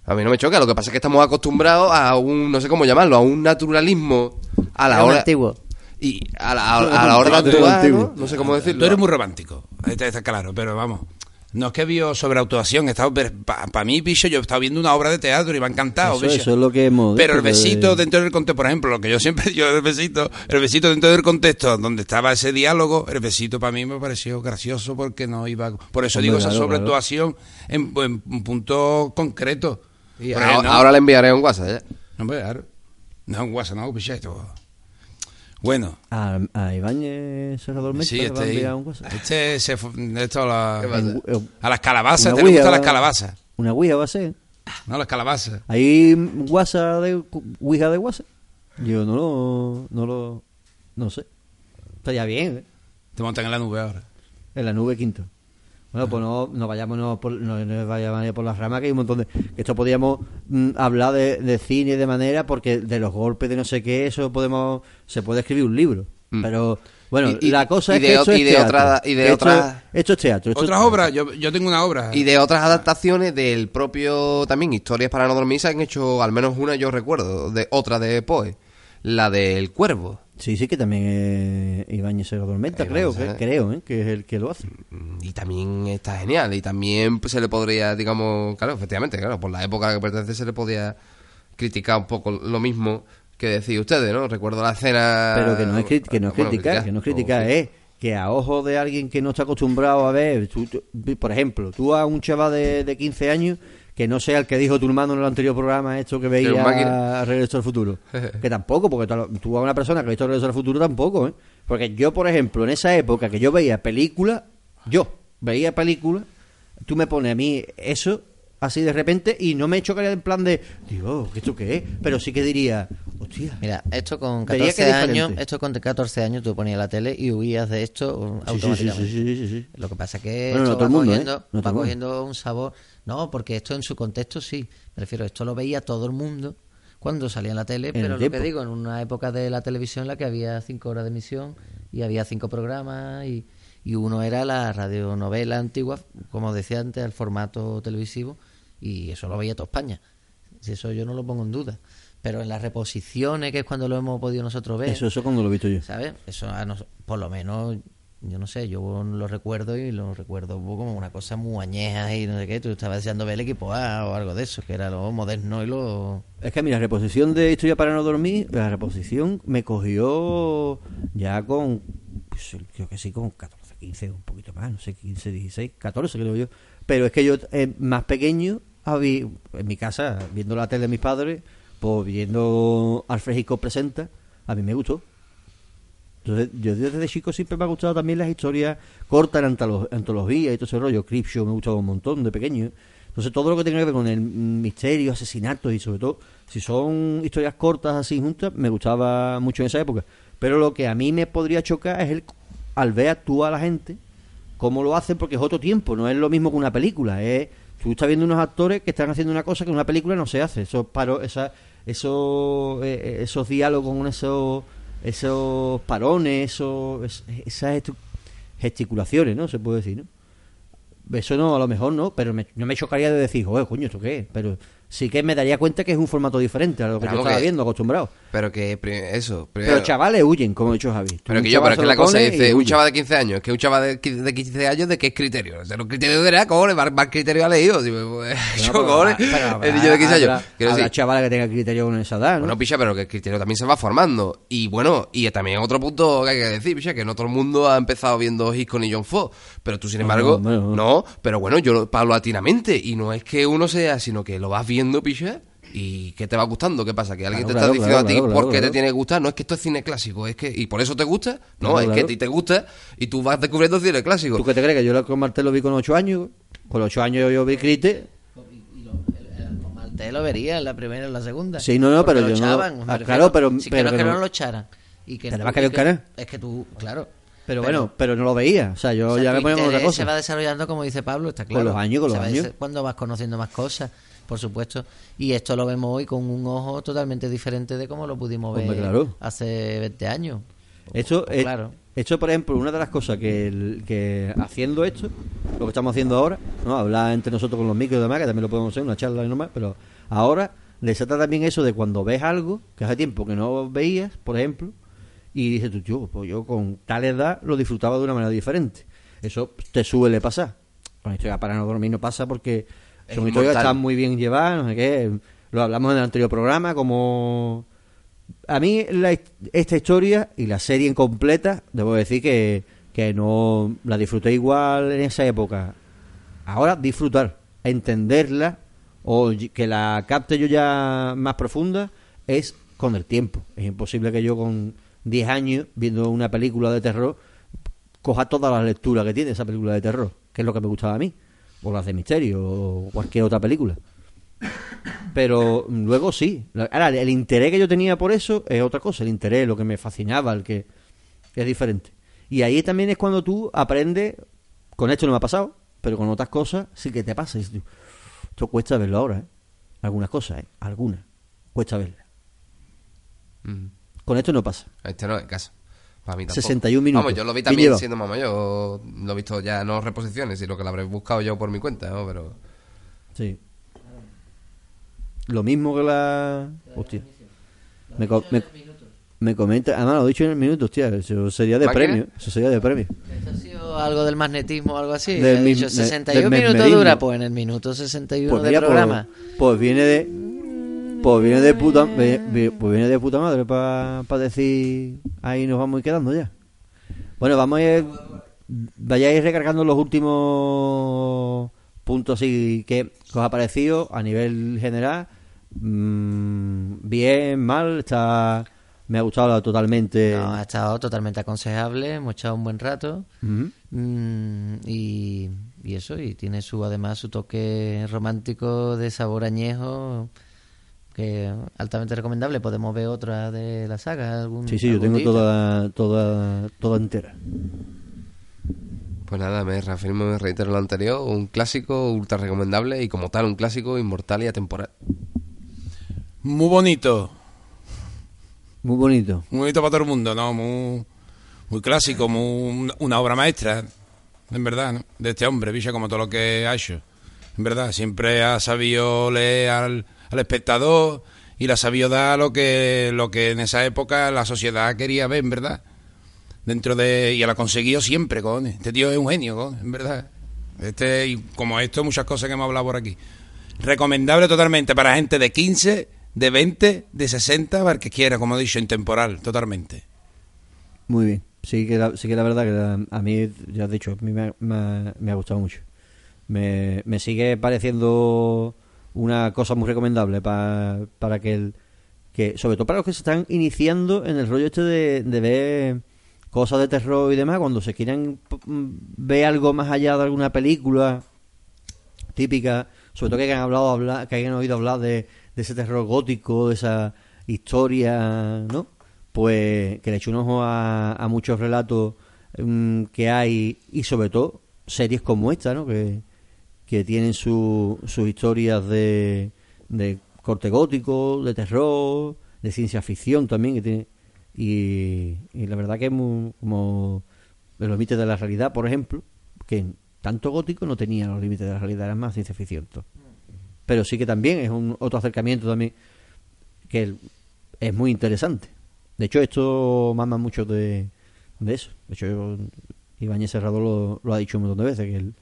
A mí no me choca, lo que pasa es que estamos acostumbrados a un, no sé cómo llamarlo, a un naturalismo a la hora... antiguo. Y a la, a- a la hora de actuar, ¿no? antiguo. No sé cómo decirlo. Tú eres muy romántico, está, está claro, pero vamos. No es que vio sobreactuación, para mí, bicho, yo he estado viendo una obra de teatro y me ha encantado, Eso, bicho. eso es lo que hemos Pero el de- besito dentro del contexto, por ejemplo, lo que yo siempre yo el besito, el besito dentro del contexto donde estaba ese diálogo, el besito para mí me pareció gracioso porque no iba, por eso Hombre, digo esa claro, sobreactuación en, en un punto concreto. Ahora, no- ahora le enviaré un WhatsApp, ¿eh? Hombre, claro. No, un WhatsApp, no, bicheto. Bueno, A, a Ibáñez Serrador Menta sí, le este, va a ahí. enviar un WhatsApp. este se fu- esto a, las calabazas, una te le Ouija gustan las va- calabazas, Una Ouija va a ser. no las calabazas. ¿Hay WhatsApp de Ouija de WhatsApp? Yo no lo, no lo, no sé. Estaría bien, ¿eh? Te montan en la nube ahora. En la nube quinto. Bueno, pues no, no vayamos no, por, no, no vayamos por las ramas, que hay un montón de... que Esto podríamos mm, hablar de, de cine de manera, porque de los golpes de no sé qué, eso podemos... Se puede escribir un libro. Mm. Pero, bueno, Y- la cosa y es de que esto es y de teatro. otra- y de esto, otra- esto es teatro. esto- Otras obras, yo, yo tengo una obra. Y de otras adaptaciones del propio, también, Historias para no dormir, se han hecho al menos una, yo recuerdo, de otra de Poe, la del Cuervo. Sí, sí, que también es Ibáñez Serrador Menta, Ibáñez creo, que, creo, ¿eh? que es el que lo hace. Y también está genial. Y también pues, se le podría, digamos, claro, efectivamente, claro, por la época a la que pertenece se le podía criticar un poco lo mismo que decís ustedes, ¿no? Recuerdo la escena... Pero que no es, cri- que no es bueno, criticar, que no es criticar, o- es que a ojos de alguien que no está acostumbrado a ver, tú- tú- por ejemplo, tú a un chaval de, de 15 años que no sea el que dijo tu hermano en el anterior programa esto que veía máquina. Regreso al Futuro. que tampoco, porque tú- tú a una persona que ha visto Regreso al Futuro tampoco, ¿eh? Porque yo, por ejemplo, en esa época que yo veía películas, yo veía películas, tú me pones a mí eso así de repente y no me chocaría en plan de, digo, ¿esto qué es? Pero sí que diría, hostia, Mira, esto con Vería que 14 es años, esto con 14 años tú ponías la tele y huías de esto Sí, automáticamente. sí, sí. Lo que pasa es que Bueno, no esto va, mundo, ¿eh? cogiendo, No todo va cogiendo un sabor. No, porque esto en su contexto sí. Me refiero, esto lo veía todo el mundo cuando salía en la tele, el pero lo tiempo. que digo, en una época de la televisión en la que había cinco horas de emisión y había cinco programas y, y uno era la radionovela antigua, como decía antes, el formato televisivo y eso lo veía toda España. Eso yo no lo pongo en duda. Pero en las reposiciones, que es cuando lo hemos podido nosotros ver, Eso, eso cuando lo he visto yo. ¿sabes? Eso a nos- por lo menos, yo no sé, yo lo recuerdo y lo recuerdo como una cosa muy añeja y no sé qué. Tú estabas deseando ver el equipo A o algo de eso, que era lo moderno y lo... Es que mira, reposición de Historia para no dormir, la reposición me cogió ya con, pues, creo que sí, con 14, 15, un poquito más, no sé, 15, 16, 14 creo yo. Pero es que yo, eh, más pequeño, en mi casa, viendo la tele de mis padres, pues viendo Alfred Hitchcock presenta, a mí me gustó. Entonces, yo desde chico siempre me ha gustado también las historias cortas antolo- antología y todo ese rollo. Creepshow me ha gustado un montón de pequeño. Entonces, todo lo que tenga que ver con el misterio, asesinatos y sobre todo, si son historias cortas así juntas, me gustaba mucho en esa época. Pero lo que a mí me podría chocar es el al ver actuar a la gente, cómo lo hacen, porque es otro tiempo, no es lo mismo que una película. Es, tú estás viendo unos actores que están haciendo una cosa que en una película no se hace. Esos, paro, esa, esos, eh, esos diálogos con esos, esos parones, esos, es- esas gesticulaciones, ¿no? Se puede decir, ¿no? Eso no, a lo mejor no, pero me- no me chocaría de decir, joder, coño, ¿esto qué es? Pero sí que me daría cuenta que es un formato diferente a lo que Pero yo estaba que- viendo, acostumbrado. Pero que eso, primero- Pero chavales huyen, como ha dicho Javi. Pero que yo, chaval pero es que lo la cosa dice, un chaval de 15 años, que un chaval de, qui- de 15 años, ¿de qué criterio? O sea, los criterios de nada, cojones, más, criterio ha leído. Yo, cojones, el niño de 15 años. habrá- chavales que tengan criterio con esa edad, ¿no? bueno, picha, pero que el criterio también se va formando. Y bueno, y también otro punto que hay que decir, picha, que no todo el mundo ha empezado viendo Hitchcock y John Ford. Pero tú, sin embargo, no, pero bueno, yo paulatinamente. Y no es que uno sea, sino que lo vas viendo, picha. ¿Y qué te va gustando? ¿Qué pasa? ¿Que alguien Claro, te está claro, diciendo claro, a ti claro, por claro, qué te tiene que gustar? No es que esto es cine clásico, es que ¿y por eso te gusta? No, Claro, es que a ti te gusta y tú vas descubriendo cine clásico. ¿Tú qué te crees? Que yo con Martel lo vi con 8 años. Con 8 años yo vi Crite. Con Martel lo vería en la primera y en la segunda. Sí, no, no, pero lo yo no- echaban, ah, me claro, pero- Sí, pero que no, que que no- no lo echaran. Y que ¿Te le tú- va a caer y un que- canal? Es que tú, claro. Pero, bueno, pero no lo veía. O sea, yo O sea, ya me ponía con otra cosa. Se va desarrollando, como dice Pablo, está Con claro. los años, con los va años. Cuando vas conociendo más cosas, por supuesto. Y esto lo vemos hoy con un ojo totalmente diferente de cómo lo pudimos ver Hombre, claro. hace 20 años. Esto, Pues claro. esto, por ejemplo, una de las cosas que, el- que haciendo esto, lo que estamos haciendo ahora, ¿no? hablar entre nosotros con los micros y demás, que también lo podemos hacer, una charla y nomás, pero ahora desata también eso de cuando ves algo que hace tiempo que no veías, por ejemplo, y dices tú, yo, pues yo con tal edad lo disfrutaba de una manera diferente. Eso te suele pasar. Con la historia para no dormir no pasa porque Es son historias que están muy bien llevadas, no sé qué. Lo hablamos en el anterior programa, como a mí la esta historia y la serie en completa, debo decir que, que no la disfruté igual en esa época. Ahora disfrutar, entenderla o que la capte yo ya más profunda es con el tiempo. Es imposible que yo con 10 años viendo una película de terror coja toda la lectura que tiene esa película de terror, que es lo que me gustaba a mí, o las de misterio o cualquier otra película. Pero luego sí. Ahora, el interés que yo tenía por eso es otra cosa. El interés, lo que me fascinaba, el que es diferente. Y ahí también es cuando tú aprendes. Con esto no me ha pasado, pero con otras cosas sí que te pasa. Esto cuesta verlo ahora, ¿eh? Algunas cosas, ¿eh? Algunas. Cuesta verlas. Mm. Con esto no pasa. Este no es caso. Para mí tampoco. 61 minutos. Vamos, yo lo vi también siendo más mayor. Lo he visto ya no reposiciones, sino que lo habré buscado yo por mi cuenta, ¿no? Pero. Sí. Lo mismo que la. Hostia. Me, co- me, me comenta. Además, lo he dicho en el minuto, hostia. Eso sería de ¿Máquina? premio. Eso sería de premio. ¿Esto ha sido algo del magnetismo o algo así? Del He dicho, de- 61 del minutos dura, pues en el minuto 61 Pues del pues, programa. pues viene de. Pues viene de puta, ve- ve- pues viene de puta madre para decir ahí nos vamos a ir quedando ya. Bueno, vamos a ir, vayáis recargando los últimos puntos así que, que os ha parecido a nivel general. Mm, bien, mal, está me ha gustado totalmente. No, ha estado totalmente aconsejable, hemos echado un buen rato. Ujú. Mm, y, y eso, y tiene su además su toque romántico de sabor añejo que altamente recomendable. Podemos ver otra de la saga. Algún, Sí, sí, yo tengo día. toda, toda, toda entera. Pues nada, me reafirmo y me reitero lo anterior. Un clásico ultra recomendable y como tal, un clásico inmortal y atemporal. Muy bonito. Muy bonito. Muy bonito para todo el mundo, ¿no? Muy, muy clásico, muy, una obra maestra, en verdad, ¿no? De este hombre, Villa, como todo lo que ha hecho. En verdad, siempre ha sabido leer al, al espectador y le ha sabido dar lo que, lo que en esa época la sociedad quería ver, verdad. Dentro de. Y lo ha conseguido siempre, con Este tío es un genio, en verdad. Este, y como esto, muchas cosas que hemos hablado por aquí. Recomendable totalmente para gente de 15, de 20, de 60, para el que quiera, como he dicho, intemporal, totalmente. Muy bien. Sí que la, sí que la verdad que la- a mí, ya has dicho, a mí me, me me ha gustado mucho. Me, me sigue pareciendo una cosa muy recomendable pa- para que el que sobre todo para los que se están iniciando en el rollo este de, de ver cosas de terror y demás cuando se quieran p- m- ver algo más allá de alguna película típica sobre todo que hayan hablado hablar, que hayan oído hablar de, de ese terror gótico de esa historia no pues que le eche un ojo a, a muchos relatos mm, que hay y sobre todo series como esta no que que tienen su- sus historias de, de corte gótico, de terror, de ciencia ficción también. Que tiene, y, la verdad que es muy, como los límites de la realidad, por ejemplo, que tanto gótico no tenía los límites de la realidad, era más ciencia ficción. Pero sí que también es un otro acercamiento también que es muy interesante. De hecho, esto mama mucho de, de eso. De hecho, Ibáñez Serrado lo, lo ha dicho un montón de veces, que el,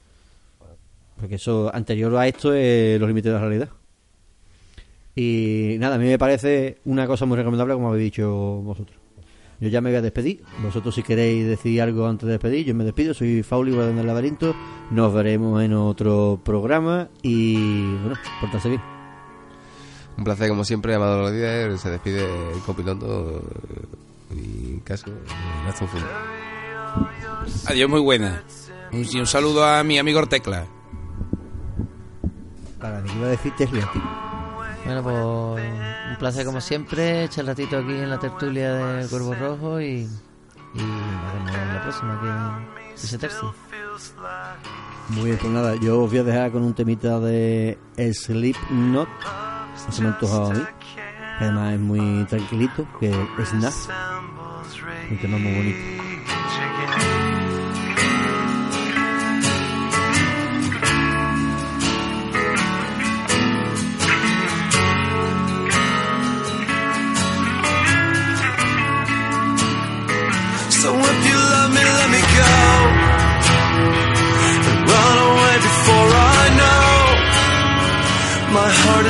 porque eso anterior a esto es los límites de la realidad. Y nada, a mí me parece una cosa muy recomendable como habéis dicho vosotros. Yo ya me voy a despedir. Vosotros si queréis decir algo antes de despedir, yo me despido. Soy Fauli Guardián del Laberinto. Nos veremos en otro programa y bueno, portarse bien. Un placer, como siempre, Amador Díaz. Se despide el copiloto y caso. Gastón Fundo. Adiós, muy buena. Un, y un saludo a mi amigo Ortecla. Para mí iba a decir Tesla, tío. Bueno, pues un placer como siempre, echar ratito aquí en la tertulia de Cuervo Rojo y, y nos vemos en la próxima aquí en ese tercio. Muy bien, pues nada, yo os voy a dejar con un temita de Slipknot. que Se me ha antojado a mí. que además es muy tranquilito, que es Snap. Un tema muy bonito.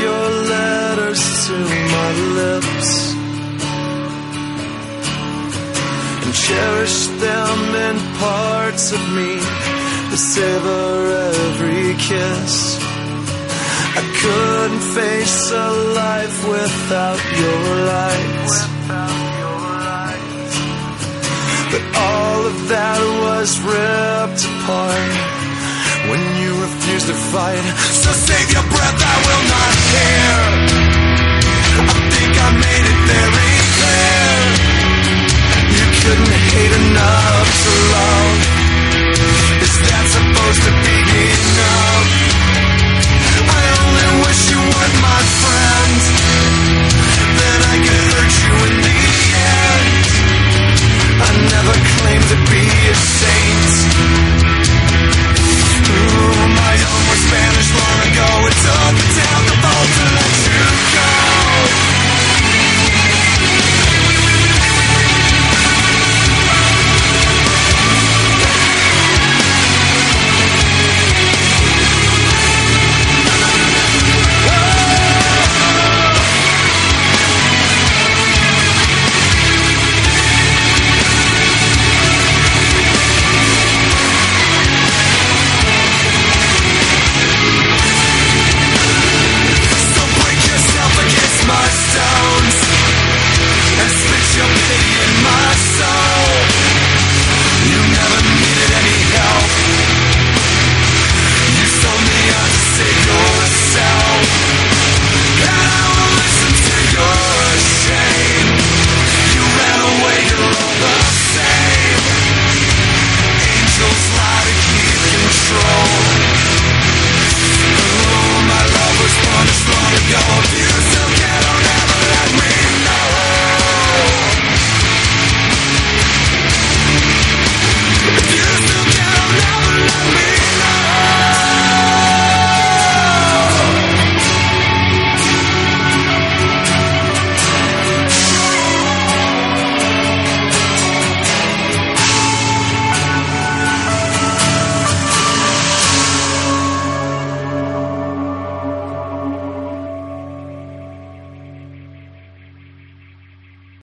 Your letters to my lips. and cherish them in parts of me to savor every kiss. I couldn't face a life without your light. But all of that was ripped apart when you refuse to fight. So save your breath, I will not hear. I think I made it very clear. You couldn't hate enough to love. Is that supposed to be enough? I only wish you weren't my friend. Then I could hurt you in the end. I never claimed to be a saint.